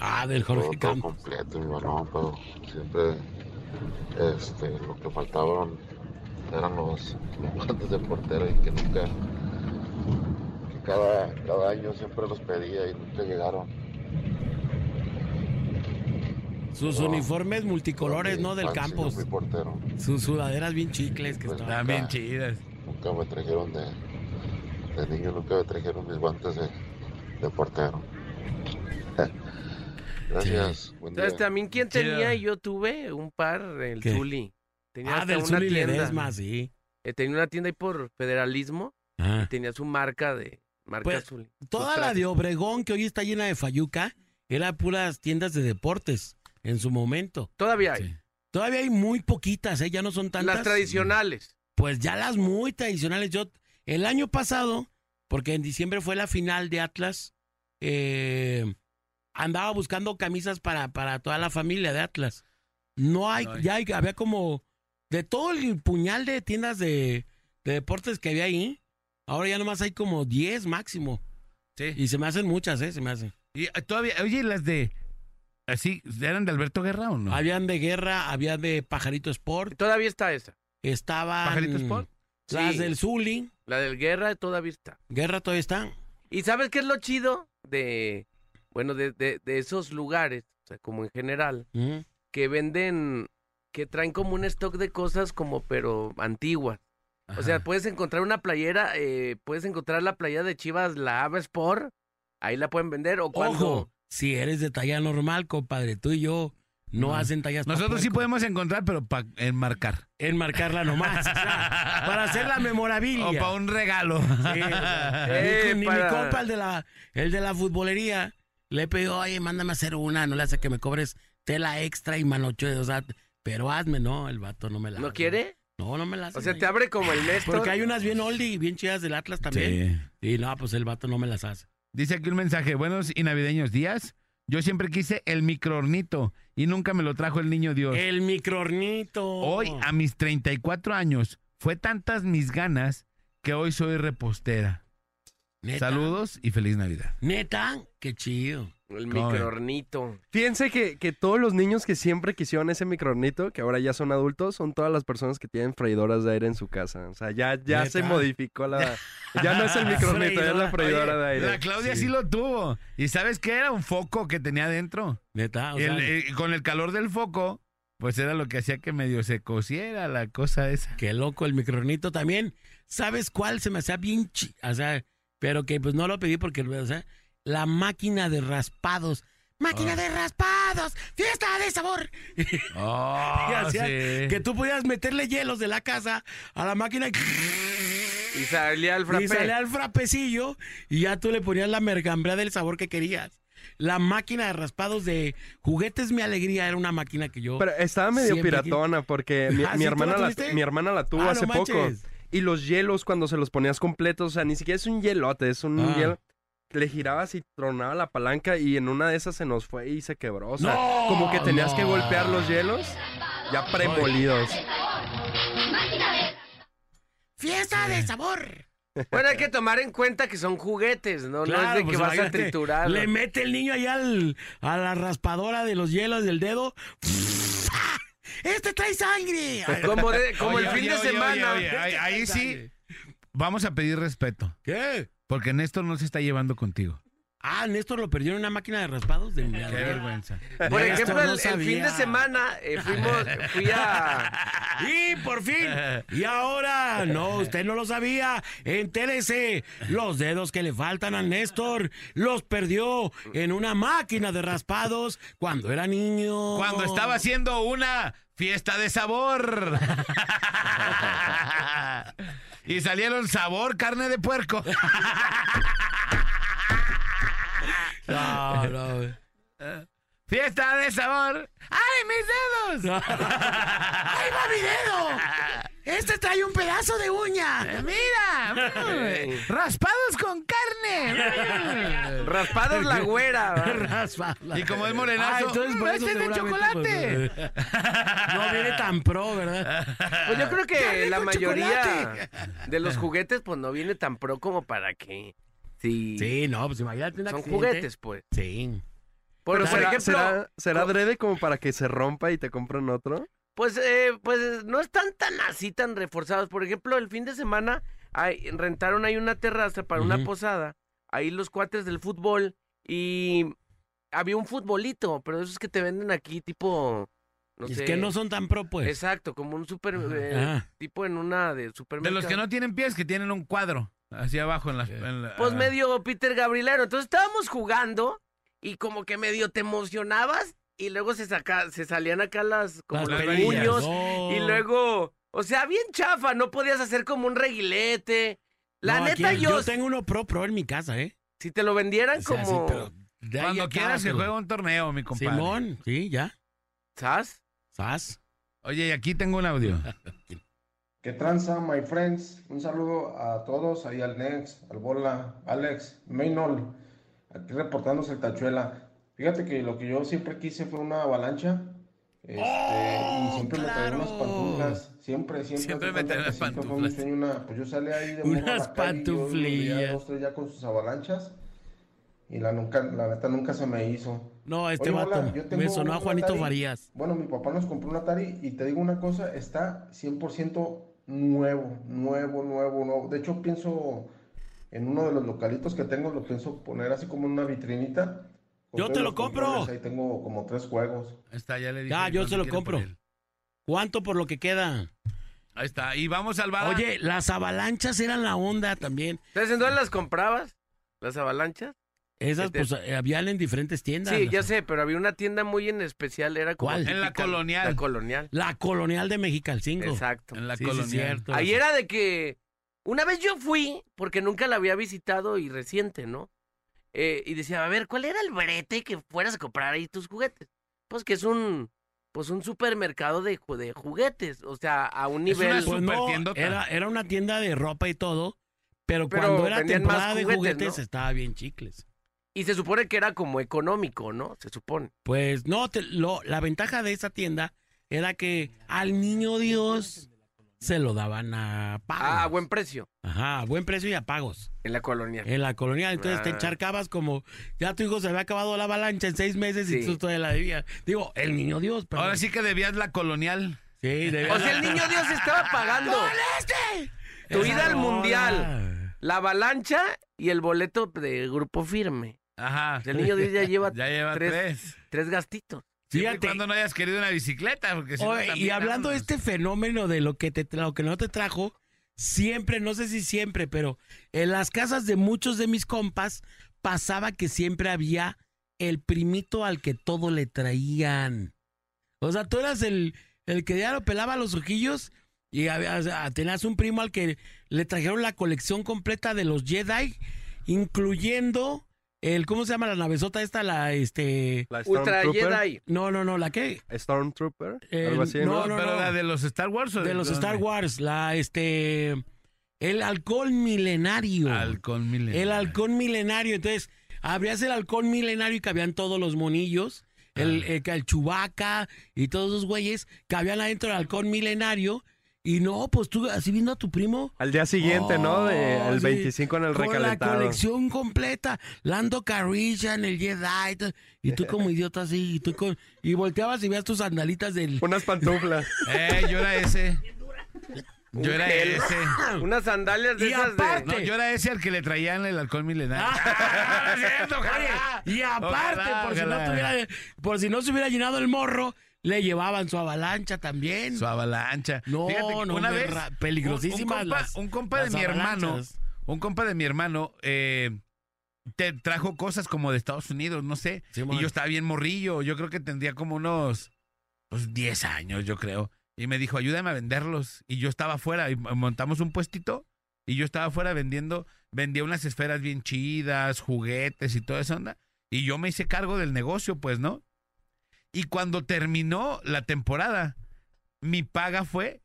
Ah, del Jorge todo, todo Campos. completo, mi balón, pero siempre este, lo que faltaban eran los, los guantes de portero y que nunca, que cada, cada año siempre los pedía y nunca llegaron. Sus No. uniformes multicolores, ¿no? Del portero. Sus sudaderas bien chicles que Pues estaban. Están bien chidas. Nunca me trajeron de, de niño, nunca me trajeron mis guantes de, de portero. Gracias. Buen día. ¿Sabes también quién Chido. tenía? y Yo tuve un par, el ¿Qué? Zuli. Tenía Ah, hasta del una Zuli tienda. Ledesma, sí. Eh, tenía una tienda ahí por Federalismo. Ah. Tenía su marca de marca Pues, Zuli. Toda la de Obregón, que hoy está llena de Fayuca, era puras tiendas de deportes en su momento. Todavía hay. Sí. Todavía hay muy poquitas, ¿eh? Ya no son tantas. Las tradicionales. Pues ya las muy tradicionales. Yo, el año pasado, porque en diciembre fue la final de Atlas, eh, andaba buscando camisas para, para toda la familia de Atlas. No hay, No hay. ya hay- había como de todo el puñal de tiendas de, de deportes que había ahí. Ahora ya nomás hay como 10 máximo. Sí. Y se me hacen muchas, ¿eh? Se me hacen. Y eh, todavía, oye, las de. Así, ¿eran de Alberto Guerra o no? Habían de guerra, había de Pajarito Sport, Todavía está esa. estaban... ¿Pajarito Sport? Las Sí. del Zuli. La del Guerra todavía está. Guerra todavía está. ¿Y sabes qué es lo chido de, bueno, de, de, de esos lugares, o sea, como en general, que venden, que traen como un stock de cosas como pero antiguas? O sea, puedes encontrar una playera, eh, puedes encontrar la playera de Chivas, la Ava Sport, ahí la pueden vender, o cuando... Ojo, si eres de talla normal, compadre, tú y yo no, No. hacen tallas Nosotros sí podemos encontrar, pero para enmarcar. enmarcarla nomás, o sea, *laughs* para hacer la memorabilia. O para un regalo. Sí, o sea, *laughs* Eh, ni, ni para- mi compa, el de, la, el de la futbolería, le pidió, oye, mándame a hacer una, no le hace que me cobres tela extra y manocho, o sea, pero hazme, no, el vato no me la ¿No hace. quiere? No, no me las O sea, te abre como el Néstor. Porque hay unas bien oldie y bien chidas del Atlas también. Sí. Sí, no, pues el vato no me las hace. Dice aquí un mensaje, buenos y navideños días. Yo siempre quise el microornito y nunca me lo trajo el niño Dios. El microornito. Hoy, a mis 34 años, fue tantas mis ganas que hoy soy repostera. ¿Neta? Saludos y feliz Navidad. Neta, qué chido. El microornito. Fíjense que, que todos los niños que siempre quisieron ese microornito, que ahora ya son adultos, son todas las personas que tienen freidoras de aire en su casa. O sea, ya, ya se modificó la... Ya no es el microornito, ya es la freidora de aire. La Claudia sí. Sí. lo tuvo. ¿Y sabes qué era? Un foco que tenía adentro. Neta, o El- sea, eh, con el calor del foco, pues era lo que hacía que medio se cociera la cosa esa. qué loco el microornito también. ¿Sabes cuál se me hacía bien chi- O sea, pero que pues no lo pedí porque, o sea, la máquina de raspados. Máquina Ah. de raspados, fiesta de sabor. *laughs* Oh, sí. Que tú podías meterle hielos de la casa a la máquina y, Y salía el frappé. y salía el frapecillo y ya tú le ponías la mergambrea del sabor que querías. La máquina de raspados de juguetes Mi Alegría era una máquina que yo... Pero estaba medio piratona porque mi, *laughs* Ah, mi ¿sí tú hermana la mi hermana la tuvo Ah, no hace poco. Y los hielos cuando se los ponías completos, o sea, ni siquiera es un hielote, es un Ah. hielo. Le girabas y tronaba la palanca y en una de esas se nos fue y se quebró. O sea, ¡No! como que tenías que golpear los hielos ya premolidos. ¡Fiesta de sabor! *laughs* Bueno, hay que tomar en cuenta que son juguetes, ¿no? no es Claro, de que pues, vas a triturar. Le mete el niño allá al- a la raspadora de los hielos del dedo. ¡Este trae sangre! *laughs* Como, de- como Oye, el fin oye, de oye, semana. oye, oye, ahí, ahí sí vamos a pedir respeto. ¿Qué? Porque Néstor no se está llevando contigo. Ah, Néstor lo perdió en una máquina de raspados de mi Qué vergüenza. Por Néstor ejemplo, no el, el fin de semana eh, fuimos, fui a... *laughs* Y por fin, y ahora, no, usted no lo sabía, entérese, los dedos que le faltan a Néstor los perdió en una máquina de raspados cuando era niño. Cuando estaba haciendo una fiesta de sabor. *laughs* y salieron sabor carne de puerco. No, no. fiesta de sabor. ¡Ay, mis dedos! ¡Ahí va mi dedo! *laughs* Este trae un pedazo de uña. Mira, mm, *laughs* raspados con carne. *laughs* Raspados la *laughs* güera. Raspados. y como es morenazo, Ah, entonces por "Mm, eso este es de chocolate. no viene tan pro, ¿verdad? Pues yo creo que la mayoría chocolate. de los juguetes pues no viene tan pro como para que... Sí, Sí, no, pues imagínate un son accidente. juguetes pues. Sí. Pero, Pero por será, ejemplo, será, será adrede como para que se rompa y te compren otro? Pues, eh, pues no están tan así, tan reforzados. Por ejemplo, el fin de semana hay- rentaron ahí una terraza para una posada. Ahí los cuates del fútbol y había un futbolito, pero esos que te venden aquí tipo... No es sé. que no son tan pro, pues. Exacto, como un super... eh, tipo en una de De supermercado. los que no tienen pies, que tienen un cuadro hacia abajo en las. en la- Pues medio Peter Gabrielero. Entonces estábamos jugando y como que medio te emocionabas y luego se saca, se salían acá las como Las los puños No. y luego, o sea, bien chafa, no podías hacer como un reguilete. La No, neta aquí- yo, Yo tengo uno pro pro en mi casa, ¿eh? si te lo vendieran O sea, sí, como pero Cuando quieras que juegue un torneo, mi compadre. Simón, sí, ya. ¿sabes? ¿Sas? Oye, y aquí tengo un audio. *laughs* Que tranza, my friends. Un saludo a todos, ahí al Nex, al Bola, Alex, Maynol, aquí reportándose el Tachuela. Fíjate que lo que yo siempre quise fue una avalancha. Este, y siempre me traía unas ¡Oh, claro! pantuflas. Siempre, siempre. Siempre me traía fue pantuflas. sueño una- pues yo salía ahí de Unas pantuflillas. dos, tres ya con sus avalanchas. Y la, nunca, la neta nunca se me hizo. No, este Oye, vato Bola, yo me sonó a Juanito Atari. Farías. Bueno, mi papá nos compró un Atari y te digo una cosa, está 100% nuevo, nuevo, nuevo, nuevo. De hecho, pienso en uno de los localitos que tengo, lo pienso poner así como en una vitrinita. Yo te lo compro. Ahí tengo como tres juegos. Ahí está, ya le dije. Ya, yo se lo compro. por. ¿Cuánto por lo que queda? Ahí está. Y vamos al bar. Oye, las avalanchas eran la onda también. ¿Sabes en dónde las comprabas? ¿Las avalanchas? Esas, Este- pues, eh, habían en diferentes tiendas. Sí, ya sé, pero había una tienda muy en especial, era como ¿Cuál? En la colonial. La colonial. La colonial de Mexicalcingo. Exacto. en la Sí, sí, colonial. cierto. Ahí era de que una vez yo fui, porque nunca la había visitado y reciente, ¿no? Eh, y decía, a ver, ¿cuál era el brete que fueras a comprar ahí tus juguetes? Pues que es un, pues un supermercado de, de juguetes, o sea, a un Es una nivel... Pues no, era, era una tienda de ropa y todo, pero, Pero cuando era temporada de juguetes, juguetes ¿no? estaba bien chicles. Y se supone que era como económico, ¿no? Se supone. Pues no, te- lo, la ventaja de esa tienda era que al niño Dios se lo daban a pagos. Ah, a buen precio, Ajá, a buen precio y a pagos. en la colonia. En la colonial, entonces te Ah. encharcabas como, ya tu hijo se había acabado la avalancha en seis meses y tú todavía la debías. Digo, el niño Dios, pero... Ahora sí que debías la colonial. Sí, debías- O sea, el niño Dios estaba pagando tu ida al mundial, la avalancha y el boleto de grupo firme. Ajá. El niño Dios ya lleva *laughs* Ya lleva tres, tres. tres gastitos. Siempre Fíjate. cuando no hayas querido una bicicleta, porque si no y hablando de este fenómeno de lo que te lo que no te trajo, siempre, no sé si siempre, pero en las casas de muchos de mis compas pasaba que siempre había el primito al que todo le traían. O sea, tú eras el, el que ya lo pelaba los ojillos y había- tenías un primo al que le trajeron la colección completa de los Jedi, incluyendo el, ¿cómo se llama la navezota esta? La, este... La Ultra. Jedi. No, no, no, ¿la qué? Stormtrooper. El- algo así, no, ¿no? no, Pero no. la de los Star Wars o de los dónde? Star Wars, la este el halcón milenario. Halcón milenario. El halcón milenario, entonces abrías el halcón milenario y cabían todos los monillos, el, el, el chubaca y todos esos güeyes cabían adentro del halcón milenario y no, pues tú así viendo a tu primo Al día siguiente, ¿no? De, Oh, el sí. 25 en el con la recalentado. colección completa, Lando Calrissian, el Jedi, y tú como idiota así, y tú con y volteabas y veías tus sandalitas del Unas pantuflas. *laughs* Eh, yo era ese. Yo era gel. ese. Unas sandalias de Y esas aparte- No, yo era ese al que le traían el alcohol milenario. Es cierto, ojalá. Oye, y aparte, Ojalá, por, si no ojalá. tuviera, por si no se hubiera llenado el morro, le llevaban su avalancha también. Su avalancha. No, Fíjate no, una vez, peligrosísimas Un, un compa, las- un compa de mi hermano, un compa de mi hermano, eh, te trajo cosas como de Estados Unidos, no sé. Sí, y yo estaba bien morrillo. Yo creo que tendría como unos pues, 10 años, yo creo. Y me dijo, ayúdame a venderlos. Y yo estaba afuera y montamos un puestito. Y yo estaba afuera vendiendo, vendía unas esferas bien chidas, juguetes y toda esa onda. Y yo me hice cargo del negocio, pues, ¿no? Y cuando terminó la temporada, mi paga fue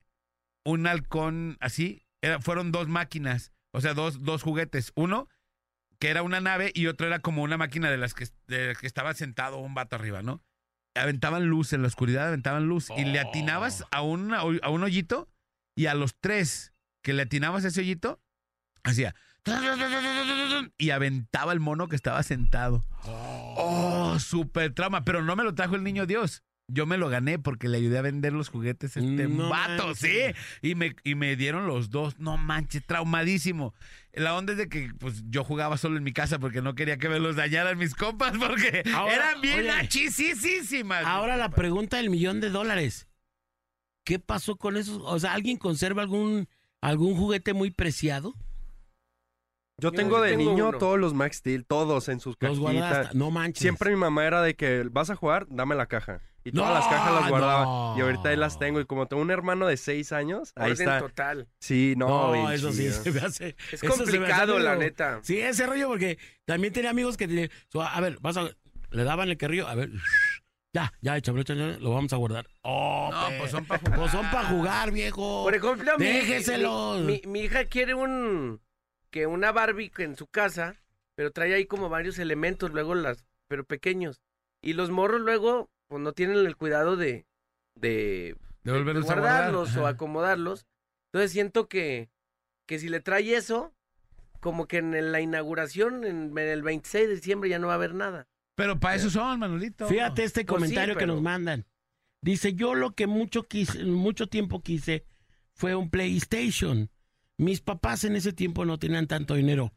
un halcón así. Era, fueron dos máquinas, o sea, dos, dos juguetes. Uno que era una nave y otro era como una máquina de las que, de las que estaba sentado un vato arriba, ¿no? Aventaban luz, en la oscuridad aventaban luz. Y le atinabas a, una- a un hoyito y a los tres que le atinabas a ese hoyito, hacía... Y aventaba el mono que estaba sentado. Oh, súper trauma. Pero no me lo trajo el niño Dios. Yo me lo gané porque le ayudé a vender los juguetes a este No vato, manches. sí. Y me, y me dieron los dos. No manches, traumadísimo. La onda es de que pues, yo jugaba solo en mi casa porque no quería que me los dañaran mis compas porque Ahora, eran bien oye. achisísimas. Ahora la pregunta del millón de dólares. ¿Qué pasó con esos? O sea, ¿alguien conserva algún, algún juguete muy preciado? Yo tengo de tengo niño uno. todos los Max Steel, todos en sus Los cajitas. guardaste. No manches. Siempre mi mamá era de que vas a jugar, dame la caja. Y todas No, las cajas las guardaba. no. Y ahorita ahí las tengo. Y como tengo un hermano de seis años, ahí Orden está. total. Sí, no, No, eso sí se me hace. Es hace complicado, la neta. Sí, ese rollo, porque también tenía amigos que tenían- a ver, vas a, le daban el carrillo, a ver, ya, ya, échame, échame, lo vamos a guardar. Oh, No, pe- pues son para jugar. pues son para jugar, viejo. Por ejemplo, mi, mi- mi hija quiere un que una Barbie en su casa, pero trae ahí como varios elementos, luego las, pero pequeños. Y los morros luego, pues no tienen el cuidado de, de, De de volverlos a guardar. guardarlos o acomodarlos. Entonces siento que, que si le trae eso, como que en la inauguración, en, en el 26 de diciembre ya no va a haber nada. Pero para eso son, Manolito. Fíjate este Pues sí, comentario que pero- nos mandan. Dice, yo lo que mucho, quise, mucho tiempo quise fue un PlayStation. Mis papás en ese tiempo no tenían tanto dinero.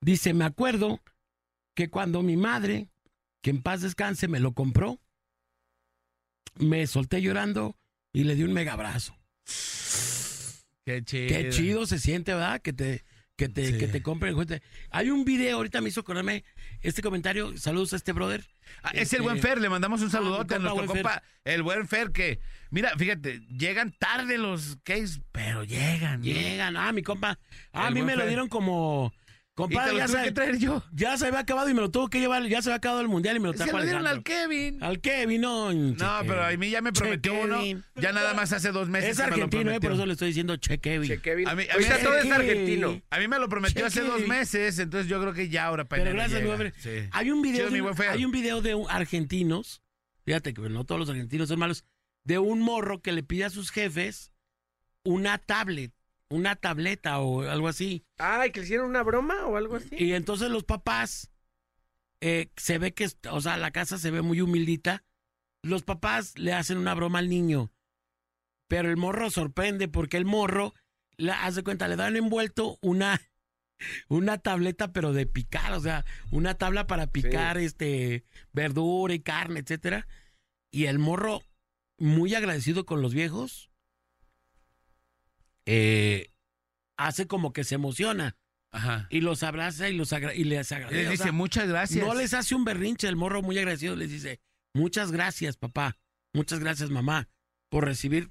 Dice, me acuerdo que cuando mi madre, que en paz descanse, me lo compró, me solté llorando y le di un mega abrazo. Qué chido. Qué chido se siente, ¿verdad? Que te, que te, Sí. que te compren. Hay un video, ahorita me hizo acordarme este comentario. Saludos a este brother. Ah, es Este- el buen Fer, le mandamos un saludote Ah, a mi compa, nuestro buen compa, el buen Fer, que, mira, fíjate, llegan tarde los case, pero llegan. Llegan, ah, mi compa. Ah, a mí me lo dieron como. Compadre, ya se, que traer yo. ya se había acabado y me lo tuvo que llevar, ya se había acabado el mundial y me lo Se trajo lo dieron al. Kevin. Al Kevin, no. No, pero a mí ya me prometió Che, uno. Kevin. Ya nada más hace dos meses Es que me lo argentino, eh, prometió. por eso le estoy diciendo Che Kevin. Che, Kevin. A mí- a mí- Ahorita todo es argentino. A mí me lo prometió Che, hace dos meses, entonces yo creo que ya ahora para Pero gracias, mi hombre. Sí. Hay un video, Chido, de un- hay un video de un- argentinos, fíjate que no todos los argentinos son malos, de un morro que le pide a sus jefes una tablet, una tableta o algo así. Ay, que le hicieron una broma o algo así. Y entonces los papás, eh, se ve que, o sea, la casa se ve muy humildita. Los papás le hacen una broma al niño. Pero el morro sorprende porque el morro, la, haz de cuenta, le dan envuelto una, *laughs* una tableta, pero de picar, o sea, una tabla para picar este verdura y carne, etcétera. Y el morro, muy agradecido con los viejos, eh, hace como que se emociona Ajá. y los abraza y los agra- y les agradece. les o dice sea, muchas gracias. no les hace un berrinche, el morro muy agradecido les dice, muchas gracias, papá, muchas gracias, mamá, por recibir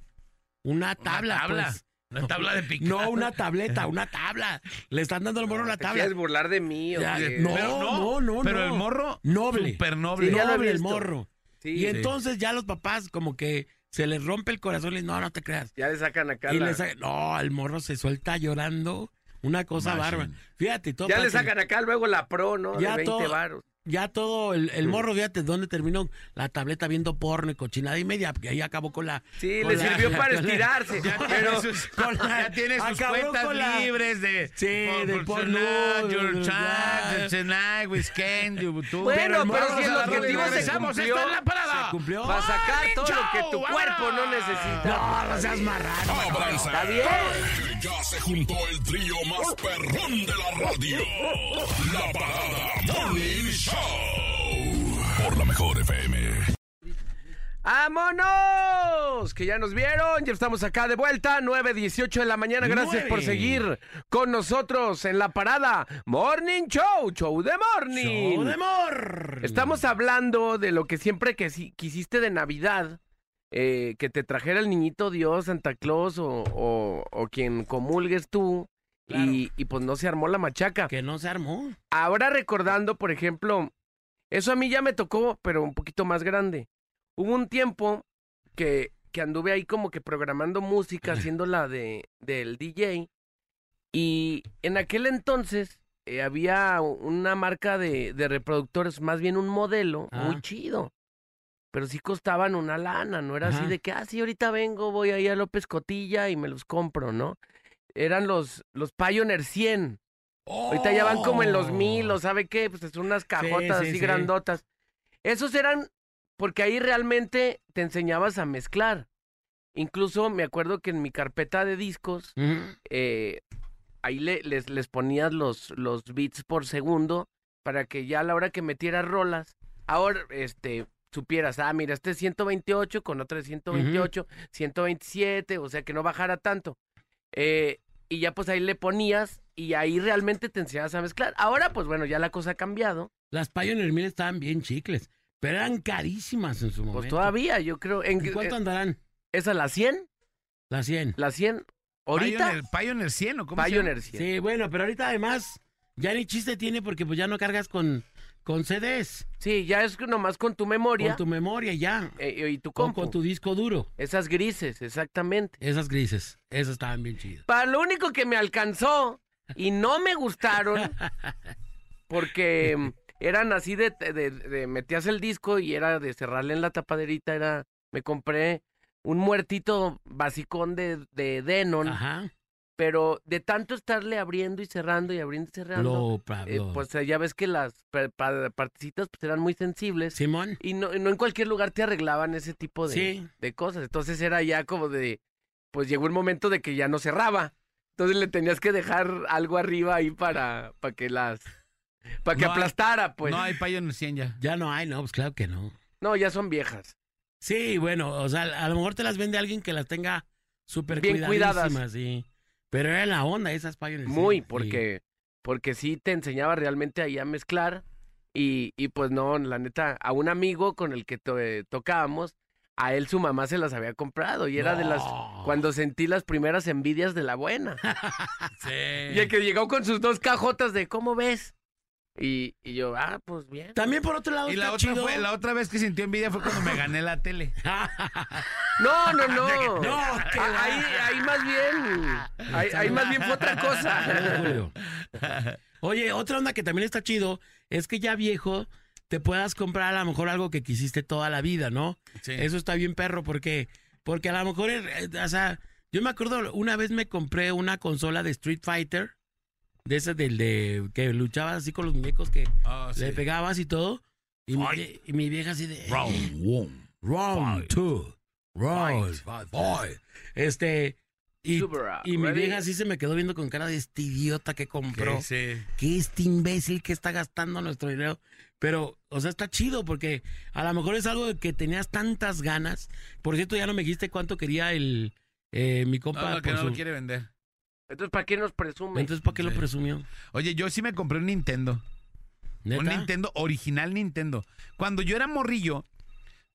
una Una tabla. tabla. pues". Una tabla de picar. No una tableta, *laughs* una tabla. Le están dando al morro la ¿Te tabla. quieres burlar de mí o Ya, qué? no, Pero no, no, Pero no. el morro. Noble. Súper noble. Sí, Noble el morro. Sí, y entonces ya los papás como que se les rompe el corazón y no, no te creas. ya le sacan acá Y la- le sa- no, el morro se suelta llorando. Una cosa bárbara. Fíjate, todo Ya le que- sacan acá luego la pro, ¿no? Ya de 20 todo- varos. Ya todo, el, el morro, fíjate, ¿dónde terminó? La tableta viendo porno y cochinada y media, porque ahí acabó con la... Sí, con le la- sirvió *laughs* para la- estirarse. Ya tiene pero sus, *laughs* con la- ya tiene sus cuentas con la- libres de. Sí, por- de por porno, your chat, tonight, with Ken, YouTube. Bueno, Pero pero si el objetivo y se cumplió, Esta es la parada. ¿Se cumplió? para sacar todo lo que tu cuerpo no necesita. No, no seas marrano. Está bien. Ya se juntó el trío más perrón de la radio. La parada Morning Show. Por la mejor FM. ¡Vámonos! Que ya nos vieron, ya estamos acá de vuelta, 9.18 de la mañana. Gracias por seguir con nosotros en la parada Morning Show, Show de Morning. Show de amor. Estamos hablando de lo que siempre que si- quisiste de Navidad, eh, que te trajera el niñito Dios, Santa Claus o, o- o quien comulgues tú. Y, y pues no se armó la machaca. Que no se armó. Ahora recordando, por ejemplo, eso a mí ya me tocó, pero un poquito más grande. Hubo un tiempo que, que anduve ahí como que programando música, haciendo la de, del DJ. Y en aquel entonces eh, había una marca de, de reproductores, más bien un modelo muy Ah. chido. Pero sí costaban una lana, no era así de que, ah, sí, ahorita vengo, voy ahí a López Cotilla y me los compro, ¿no? Eran los, los Pioneer 100. Ahorita ya van como en los mil, o sabe qué, pues son unas cajotas sí, así sí. grandotas. Esos eran porque ahí realmente te enseñabas a mezclar. Incluso me acuerdo que en mi carpeta de discos, eh, ahí le- les, les ponías los, los beats por segundo para que ya a la hora que metieras rolas, ahora este supieras, ah, mira, este es 128 con otra de 128, 127, o sea que no bajara tanto. Eh, y ya pues ahí le ponías y ahí realmente te enseñabas a mezclar. Ahora pues bueno, ya la cosa ha cambiado. Las Pioneer Mill estaban bien chicles, pero eran carísimas en su momento. Pues todavía, yo creo. En, ¿En cuánto eh, andarán? ¿Esa la 100? La 100. ¿La 100? ¿Ahorita? Pioneer, Pioneer 100, ¿o cómo se Pioneer 100. Sí, bueno, pero ahorita además ya ni chiste tiene porque pues ya no cargas con, con CDs, Sí, ya es nomás con tu memoria con tu memoria ya, eh, y tu compu. con tu disco duro. Esas grises, exactamente. Esas grises, esas estaban bien chidas. Para lo único que me alcanzó y no me gustaron, *laughs* porque mm, eran así de, de- de- metías el disco y era de cerrarle en la tapaderita, era, me compré un muertito basicón de, de Denon, Ajá. Pero de tanto estarle abriendo y cerrando y abriendo y cerrando, pa- eh, pues eh, ya ves que las pa- pa- partecitas pues, eran muy sensibles. Simón. Y no, no en cualquier lugar te arreglaban ese tipo de, Sí. de cosas. Entonces era ya como de, pues llegó el momento de que ya no cerraba. Entonces le tenías que dejar algo arriba ahí para, para que las, para que No hay- aplastara, pues. No No, hay Pioneer 100 ya. Ya no hay, no, pues claro que no. ya son viejas. Sí, bueno, o sea, a lo mejor te las vende alguien que las tenga súper Bien cuidadas. cuidadísimas, sí. Pero era la onda esas Pioneer. Muy, sí. porque, porque sí te enseñaba realmente ahí a mezclar. Y, y pues no, la neta, a un amigo con el que to- tocábamos, a él su mamá se las había comprado y era de las cuando sentí las primeras envidias de la buena. *laughs* Sí. Y el que llegó con sus dos cajotas de ¿cómo ves? Y, y yo, ah, pues bien. También por otro lado Y la está otra, chido. fue, la otra vez que sintió envidia fue cuando me gané la tele. *laughs* No, no, no. No, Ah, ahí, ahí más bien. Ahí, ahí más bien fue otra cosa. Oye, otra onda que también está chido es que ya viejo te puedas comprar a lo mejor algo que quisiste toda la vida, ¿no? Sí. Eso está bien perro porque porque a lo mejor eh, o sea, yo me acuerdo una vez me compré una consola de Street Fighter de esas del de que luchabas así con los muñecos que Oh, sí. le pegabas y todo y mi, y mi vieja así de Round one. round Fight. Two round fight. Este y, mi ready? vieja así se me quedó viendo con cara de este idiota que compró. Que sí. ¿Qué este imbécil que está gastando nuestro dinero? Pero, o sea, está chido porque a lo mejor es algo de que tenías tantas ganas. Por cierto, ya no me dijiste cuánto quería el eh, mi compa. No, no, que por no lo quiere vender. Entonces, ¿para qué nos presume? Entonces, ¿para qué lo Sí. presumió? Oye, yo sí me compré un Nintendo. ¿Neta? Un Nintendo original Nintendo. Cuando yo era morrillo,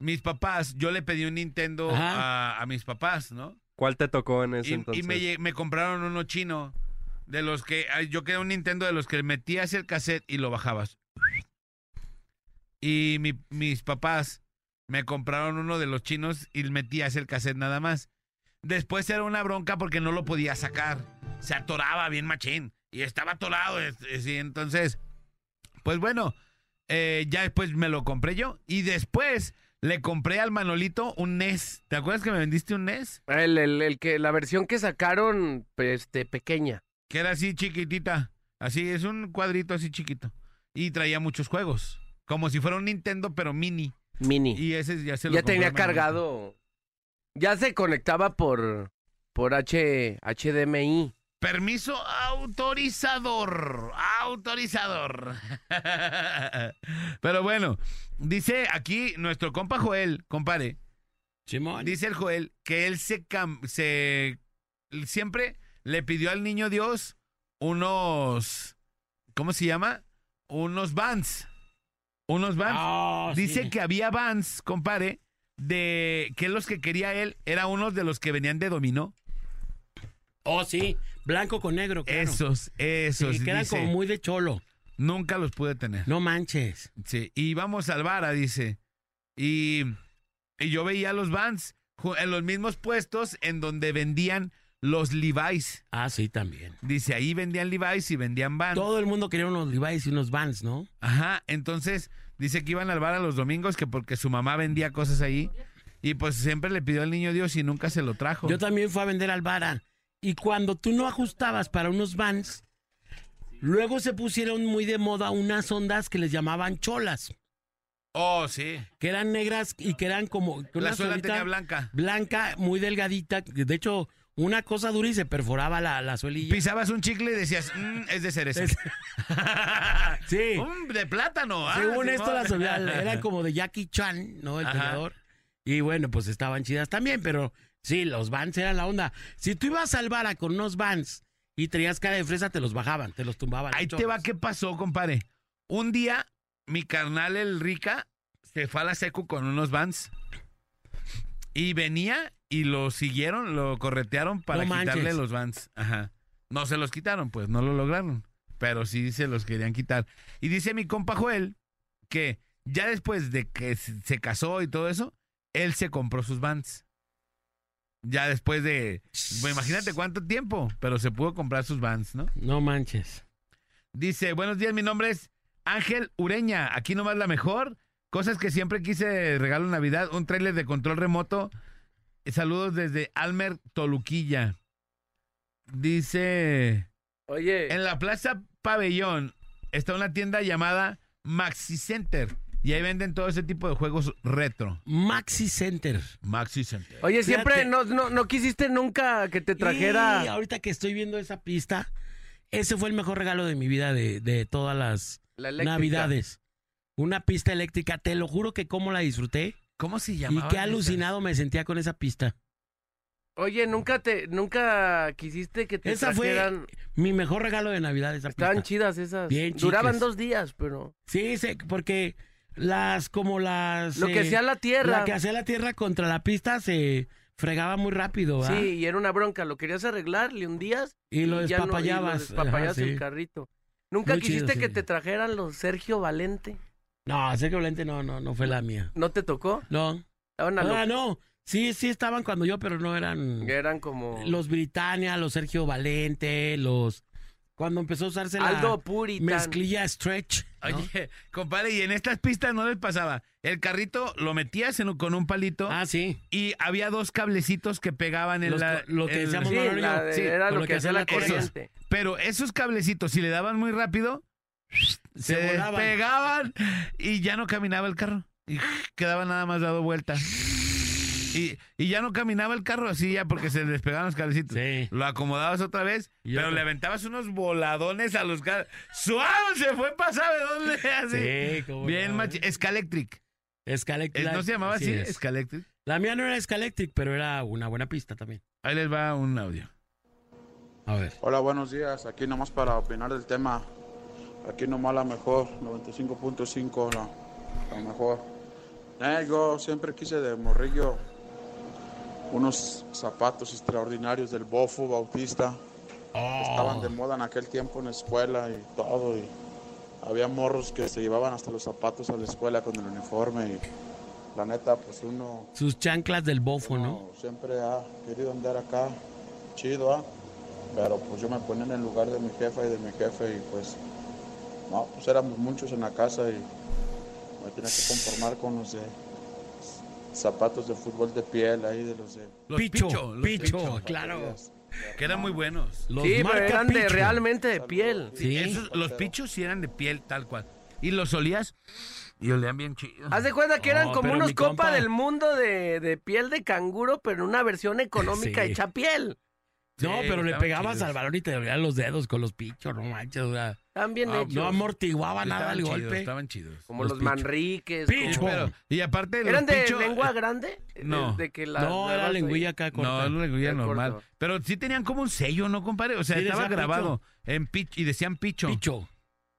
mis papás, yo le pedí un Nintendo a, a mis papás, ¿no? ¿Cuál te tocó en ese Y, y entonces? me, compraron uno chino. De los que. Yo quería un Nintendo de los que metías el cassette y lo bajabas. Y mi- mis papás me compraron uno de los chinos y metías el cassette nada más. Después era una bronca porque no lo podía sacar. Se atoraba bien machín. Y estaba atorado. y entonces, pues bueno, eh, ya después me lo compré yo. Y después le compré al Manolito un NES. ¿Te acuerdas que me vendiste un NES? El, el- el que, la versión que sacaron, este, pequeña. Que era así chiquitita. Así, es un cuadrito así chiquito. Y traía muchos juegos. Como si fuera un Nintendo, pero mini. Mini. Y ese ya se lo ya tenía cargado. Ya se conectaba por, por H, HDMI. Permiso autorizador. Autorizador. *laughs* Pero bueno, dice aquí nuestro compa Joel, compare. Simón. Dice el Joel que él se, siempre le pidió al niño Dios unos ¿cómo se llama? Unos vans. Unos vans. Ah, Dice sí. que había vans, compare, de que los que quería él era unos de los que venían de dominó. Oh, sí. Blanco con negro, claro. Esos, esos. Sí, que eran dice. como muy de cholo. Nunca los pude tener. No manches. Sí, y vamos al Vara, dice. Y, y yo veía los vans en los mismos puestos en donde vendían los Levi's. Ah, sí, también. Dice, ahí vendían Levi's y vendían vans. Todo el mundo quería unos Levi's y unos Vans, ¿no? Ajá, entonces dice que iban al bar a los domingos que porque su mamá vendía cosas ahí. Y pues siempre le pidió al niño Dios y nunca se lo trajo. Yo también fui a vender al Vara. Y cuando tú no ajustabas para unos Vans, luego se pusieron muy de moda unas ondas que les llamaban cholas, Oh, sí. que eran negras y que eran como... La suela tenía blanca. Blanca, muy delgadita. De hecho, una cosa dura y se perforaba la, la suelilla. Pisabas un chicle y decías, "Mm, es de cereza. Es- *laughs* Sí. De plátano. ah, Según Simón. esto, las eran *laughs* como de Jackie Chan, ¿no? El Ajá. peleador. Y bueno, pues estaban chidas también, pero sí, los Vans eran la onda. Si tú ibas al Vara con unos Vans y traías cara de fresa, te los bajaban, te los tumbaban. Ahí te va qué pasó, compadre. Un día, mi carnal el Rica se fue a la secu con unos vans. Y venía y lo siguieron, lo corretearon para No quitarle los vans. Ajá. No se los quitaron, pues no lo lograron. Pero sí se los querían quitar. Y dice mi compa Joel que ya después de que se se casó y todo eso, él se compró sus vans. Ya después de, pues, imagínate cuánto tiempo, pero se pudo comprar sus vans, ¿no? No manches. Dice, buenos días, mi nombre es Ángel Ureña, aquí nomás la mejor. Cosas que siempre quise regalo en Navidad, un tráiler de control remoto. Saludos desde Almer Toluquilla. Dice, Oye, en la Plaza Pabellón está una tienda llamada Maxi Center y ahí venden todo ese tipo de juegos retro. Maxi Center. Maxi Center. oye, siempre fíjate. no, no, no quisiste nunca que te Y trajera ahorita que estoy viendo esa pista, ese fue el mejor regalo de mi vida de, de todas las la. Navidades. Una pista eléctrica, te lo juro que cómo la disfruté ¿Cómo se y llama? qué alucinado me sentía con esa pista. Oye, nunca te, nunca quisiste que te Esa fue mi mejor regalo de Navidad, esa Estaban pista. chidas esas. Bien Duraban chiques. dos días, pero. Sí, sí, porque las, como las... Lo que eh, hacía la tierra. La que hacía la tierra contra la pista se fregaba muy rápido, ¿verdad? Sí, y era una bronca. Lo querías arreglar, le hundías Y lo ya no- despapallabas. despapallabas el carrito. ¿Nunca Muy chido, quisiste sí. que te trajeran los Sergio Valente? No, que Valente no, no, no fue la mía. ¿No te tocó? No. Lo- Ah, no. Sí, sí estaban cuando yo, pero no eran... Eran como... Los Britannia, los Sergio Valente, los... Cuando empezó a usarse la Aldo Puritan. mezclilla stretch. ¿No? Oye, compadre, y en estas pistas no les pasaba. El carrito lo metías en un- con un palito Ah, sí. y había dos cablecitos que pegaban en Los la. co- lo que el- decíamos Sí, Manolo y la yo. de- Sí, era con lo que hacía la esos. corriente. Pero esos cablecitos, si le daban muy rápido, se, Se volaban. despegaban y ya no caminaba el carro. Y quedaba nada más dado vuelta. Y, y ya no caminaba el carro así ya porque se le despegaban los cablecitos. Sí. Lo acomodabas otra vez, Y pero otra. le aventabas unos voladones a los carros. ¡Suave! Se fue para sabe dónde. *laughs* Así. Sí, cómo Bien, no. machi- Escalectric. Escalectric. Eh, ¿No se llamaba así? es. Escalectric. La mía no era Escalectric, pero era una buena pista también. Ahí les va un audio. A ver. Hola, buenos días. Aquí nomás para opinar del tema. Aquí nomás la mejor, 95.5, la, la mejor. Eh, yo siempre quise de morrillo unos zapatos extraordinarios del Bofo Bautista. Estaban de moda en aquel tiempo en la escuela y todo. Y había morros que se llevaban hasta los zapatos a la escuela con el uniforme. Y la neta, pues uno Sus chanclas del bofo, ¿no? no, siempre ha querido andar acá, chido, ¿ah? Pero pues yo me ponía en el lugar de mi jefa y de mi jefe y pues, no, pues éramos muchos en la casa y me tenía que conformar con los de zapatos de fútbol de piel ahí, de los de... Los Picho, Picho, los Picho, Picho, claro. Que eran muy buenos. Los Sí, pero eran de realmente de piel. Sí. Esos- los pichos sí eran de piel tal cual. Y los olías y olían bien chido. Haz de cuenta que eran como unos compa- del mundo de, de piel de canguro, pero en una versión económica Sí. hecha piel. No, pero le pegabas chidos. al balón y te dolían los dedos con los pichos, no manches, o sea, Están bien Ah, hechos. no amortiguaba Estaban nada el chidos, golpe. Estaban chidos. como los los, pichos. manriques. Picho. como- Pero- y aparte los ¿Eran de picho- lengua grande? no. De, de que la no, era lengüilla acá corta. No, no le Ya normal. corto. Pero sí tenían como un sello, ¿no, compadre? O sea, Sí, estaba grabado en picho y decían picho. Picho.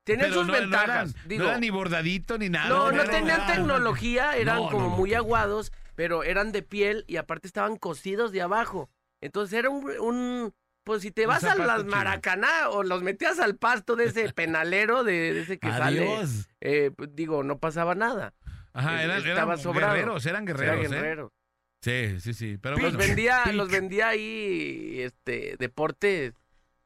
Tenían Pero sus no, no ventajas. eran, digo, no era ni bordadito ni nada. no, no no, tenían no, tecnología, eran No, como no, no. muy aguados, pero eran de piel y aparte estaban cosidos de abajo. Entonces era un, un- pues si te vas a las. Maracaná o los metías al pasto de ese penalero, de, de ese que sale, Adiós. eh, pues, digo, no pasaba nada. Ajá, eran, Estaba eran sobrado. guerreros, eran guerreros, Era ¿eh? guerrero. Sí, sí, sí. Pero Los bueno, vendía, Pic. los vendía ahí, este, deportes,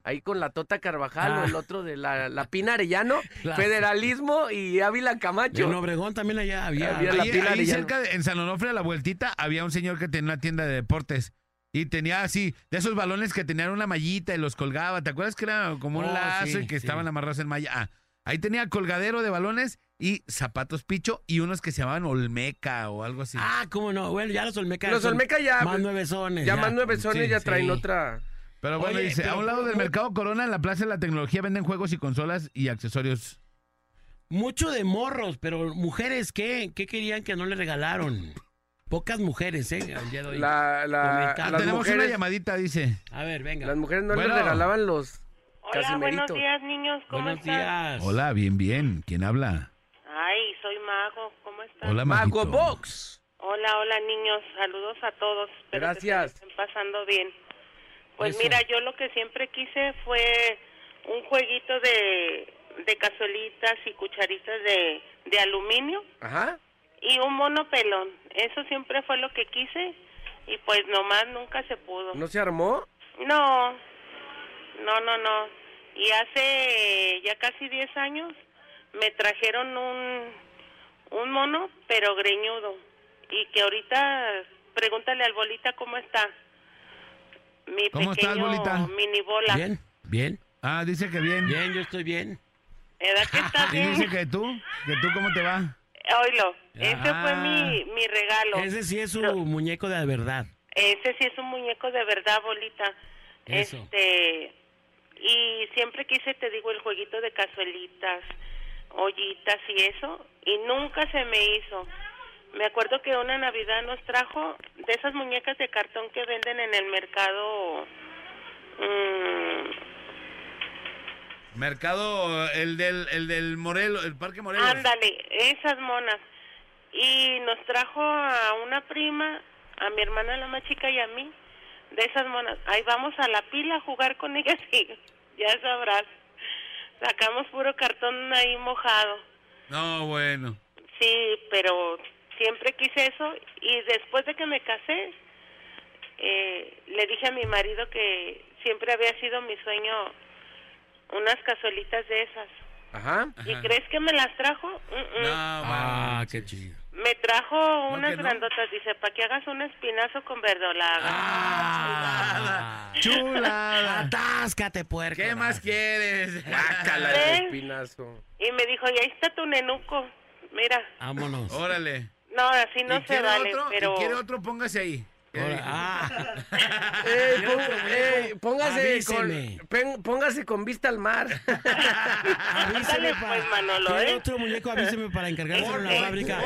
ahí con la Tota Carvajal o Ah. el otro de la, la Pina Arellano, *laughs* La- Federalismo y Ávila Camacho. En Obregón también allá había. Había la ahí, pila ahí de llano. cerca, de- en San Onofre, a la vueltita, había un señor que tenía una tienda de deportes. Y tenía así, de esos balones que tenían una mallita y los colgaba. ¿Te acuerdas que era como un Oh, lazo sí, y que sí. estaban amarrados en malla? Ah, ahí tenía colgadero de balones y zapatos picho y unos que se llamaban Olmeca o algo así. Ah, cómo no. Bueno, ya los Olmeca. Los Olmeca ya, Más nueve sones. ya más nueve sones Sí, ya traen sí. otra. Pero bueno, Oye, dice, pero a un lado ¿cómo- del mercado Corona, en la Plaza de la Tecnología, venden juegos y consolas y accesorios. Mucho de morros, pero mujeres, ¿qué? ¿Qué querían que no le regalaron? Pocas mujeres, ¿eh? El día de hoy. La, la, las, tenemos una llamadita, dice. A ver, venga. las mujeres no Bueno. les regalaban los Hola, buenos días, niños. ¿Cómo Buenos están? días. Hola, bien, bien. ¿Quién habla? Ay, soy Mago. ¿Cómo están? Hola, Mago. Box. Hola, hola, niños. Saludos a todos. Espero que Gracias. estén pasando bien. Pues Eso. mira, yo lo que siempre quise fue un jueguito de, de cazuelitas y cucharitas de, de aluminio Ajá. Y un mono pelón. Eso siempre fue lo que quise y pues nomás nunca se pudo. ¿No se armó? No, no, no, no. Y hace ya casi 10 años me trajeron un, un mono, pero greñudo. Y que ahorita, pregúntale al bolita cómo está. Mi ¿Cómo estás, pequeño Bolita? mini bola. Bien, bien, Ah, dice que bien. bien, yo estoy bien. ¿Verdad que está *laughs* Y dice bien? que tú, que tú, ¿cómo te va? Oílo, ese fue mi, mi regalo. Ese sí es su muñeco de verdad. Ese sí es un muñeco de verdad, bolita. Eso. Este y siempre quise, te digo, el jueguito de cazuelitas, ollitas y eso, y nunca se me hizo. Me acuerdo que una Navidad nos trajo de esas muñecas de cartón que venden en el mercado. mm, Mercado, el del, el del Morelos, el Parque Morelos. Ándale, esas monas. Y nos trajo a una prima, a mi hermana la más chica y a mí, de esas monas. Ahí vamos a la pila a jugar con ellas y *laughs* ya sabrás. Sacamos puro cartón ahí mojado. No, bueno. Sí, pero siempre quise eso y después de que me casé, eh, le dije a mi marido que siempre había sido mi sueño unas cazuelitas de esas. Ajá. ¿Y crees que me las trajo? Mm, mm. Ah, qué chido. Me trajo unas no? grandotas, dice, para que hagas un espinazo con verdolaga. Ah, chulada. Atáscate, puerco. ¿Qué más quieres? El espinazo. Y me dijo, y ahí está tu nenuco. Mira, Vámonos. Órale. no, así no ¿Y se quiere vale, otro? pero... ¿Y quiere otro? Póngase ahí. Ah. *laughs* Eh, pon- eh, póngase, con, póngase con vista al mar. *laughs* Avíseme Dale, pa- pues, Manolo, ¿Quiere ¿eh? otro muñeco? Avíseme para encargárselo en la Eh, fábrica.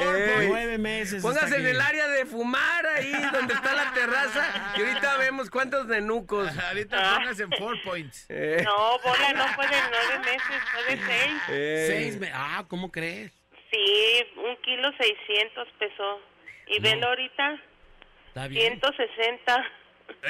Nueve meses. Póngase en el área de fumar ahí donde está la terraza y ahorita vemos cuántos nenucos. Ahorita póngase en four points. Eh, No, bola, no fue de nueve meses, fue de seis. eh. Seis me- Ah, ¿cómo crees? Sí, un kilo seiscientos pesó. Y velo ahorita, Está bien. 160.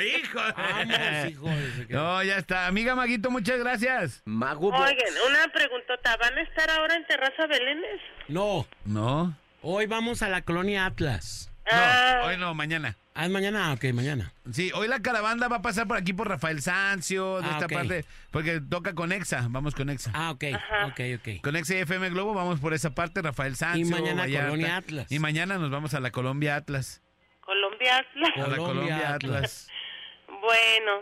¡Hijo! Vamos, No, ya está. Amiga Maguito, muchas gracias. Mago. Oigan, una preguntota, ¿van a estar ahora en Terraza Belénes? No, No. hoy vamos a la colonia Atlas. Ah, No, hoy no, mañana. Ah, ¿es mañana? Ok, mañana. Sí, hoy la caravana va a pasar por aquí por Rafael Sancio, de Ah, esta parte, porque toca con Exa, vamos con Exa. Ah, ok, ok, ok. Con Exa y FM Globo vamos por esa parte, Rafael Sancio. Y mañana Vallarta. Colonia Atlas. Y mañana nos vamos a la Colombia Atlas. Colombia Atlas. A la Colombia Atlas. Bueno,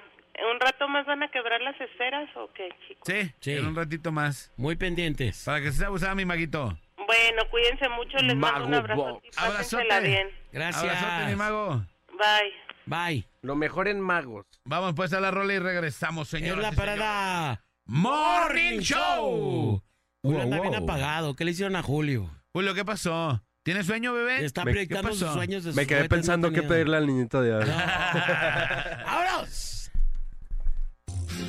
¿un rato más van a quebrar las esferas o qué, chicos? Sí, Sí. en un ratito más. Muy pendientes. Para que se abusada mi Maguito. Bueno, cuídense mucho, les mando un Mago abrazo. Abrazote. bien. Gracias. Abrazote, mi mago. Bye. Bye. Lo mejor en magos. Vamos pues a la rola y regresamos, Es señor. la parada. Morning Show. Julio Wow, anda bien wow. apagado. ¿Qué le hicieron a Julio? Julio, ¿qué pasó? ¿Tienes sueño, bebé? Está Me- proyectando ¿qué sus sueños de Me sus quedé juguetes, pensando no qué tenía- pedirle al niñito de hoy. *laughs* ¡Vámonos!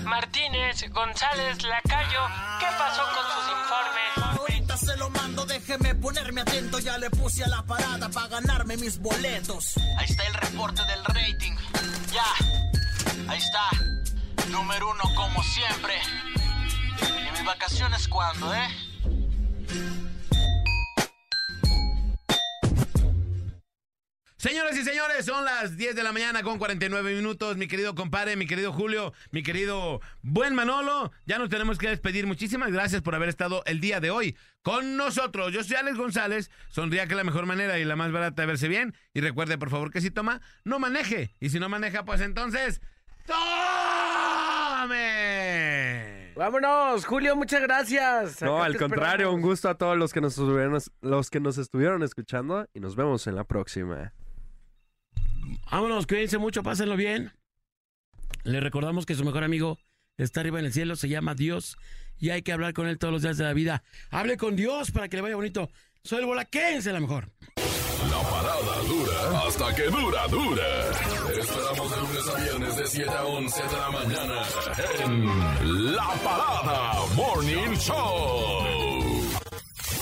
Martínez, González, Lacayo, ¿qué pasó con sus informes? Ahorita se lo mando, déjeme ponerme atento. Ya le puse a la parada para ganarme mis boletos. Ahí está el reporte del rating. Ya, ahí está. Número uno como siempre. ¿Y mis vacaciones cuándo, eh? Señoras y señores, son las 10 de la mañana con 49 minutos. Mi querido compadre, mi querido Julio, mi querido buen Manolo, ya nos tenemos que despedir. Muchísimas gracias por haber estado el día de hoy con nosotros. Yo soy Alex González. Sonría que es la mejor manera y la más barata de verse bien. Y recuerde, por favor, que si toma, no maneje. Y si no maneja, pues entonces, ¡tome! Vámonos, Julio, muchas gracias. No, Acá al contrario, esperamos. un gusto a todos los que nos estuvieron, los que nos estuvieron escuchando y nos vemos en la próxima. Vámonos, cuídense mucho, pásenlo bien. Les recordamos que su mejor amigo está arriba en el cielo, se llama Dios y hay que hablar con él todos los días de la vida. Hable con Dios para que le vaya bonito. Soy el bola, quédense la mejor. La parada dura hasta que dura, dura. Esperamos de lunes a viernes de 7 a 11 de la mañana en La Parada Morning Show.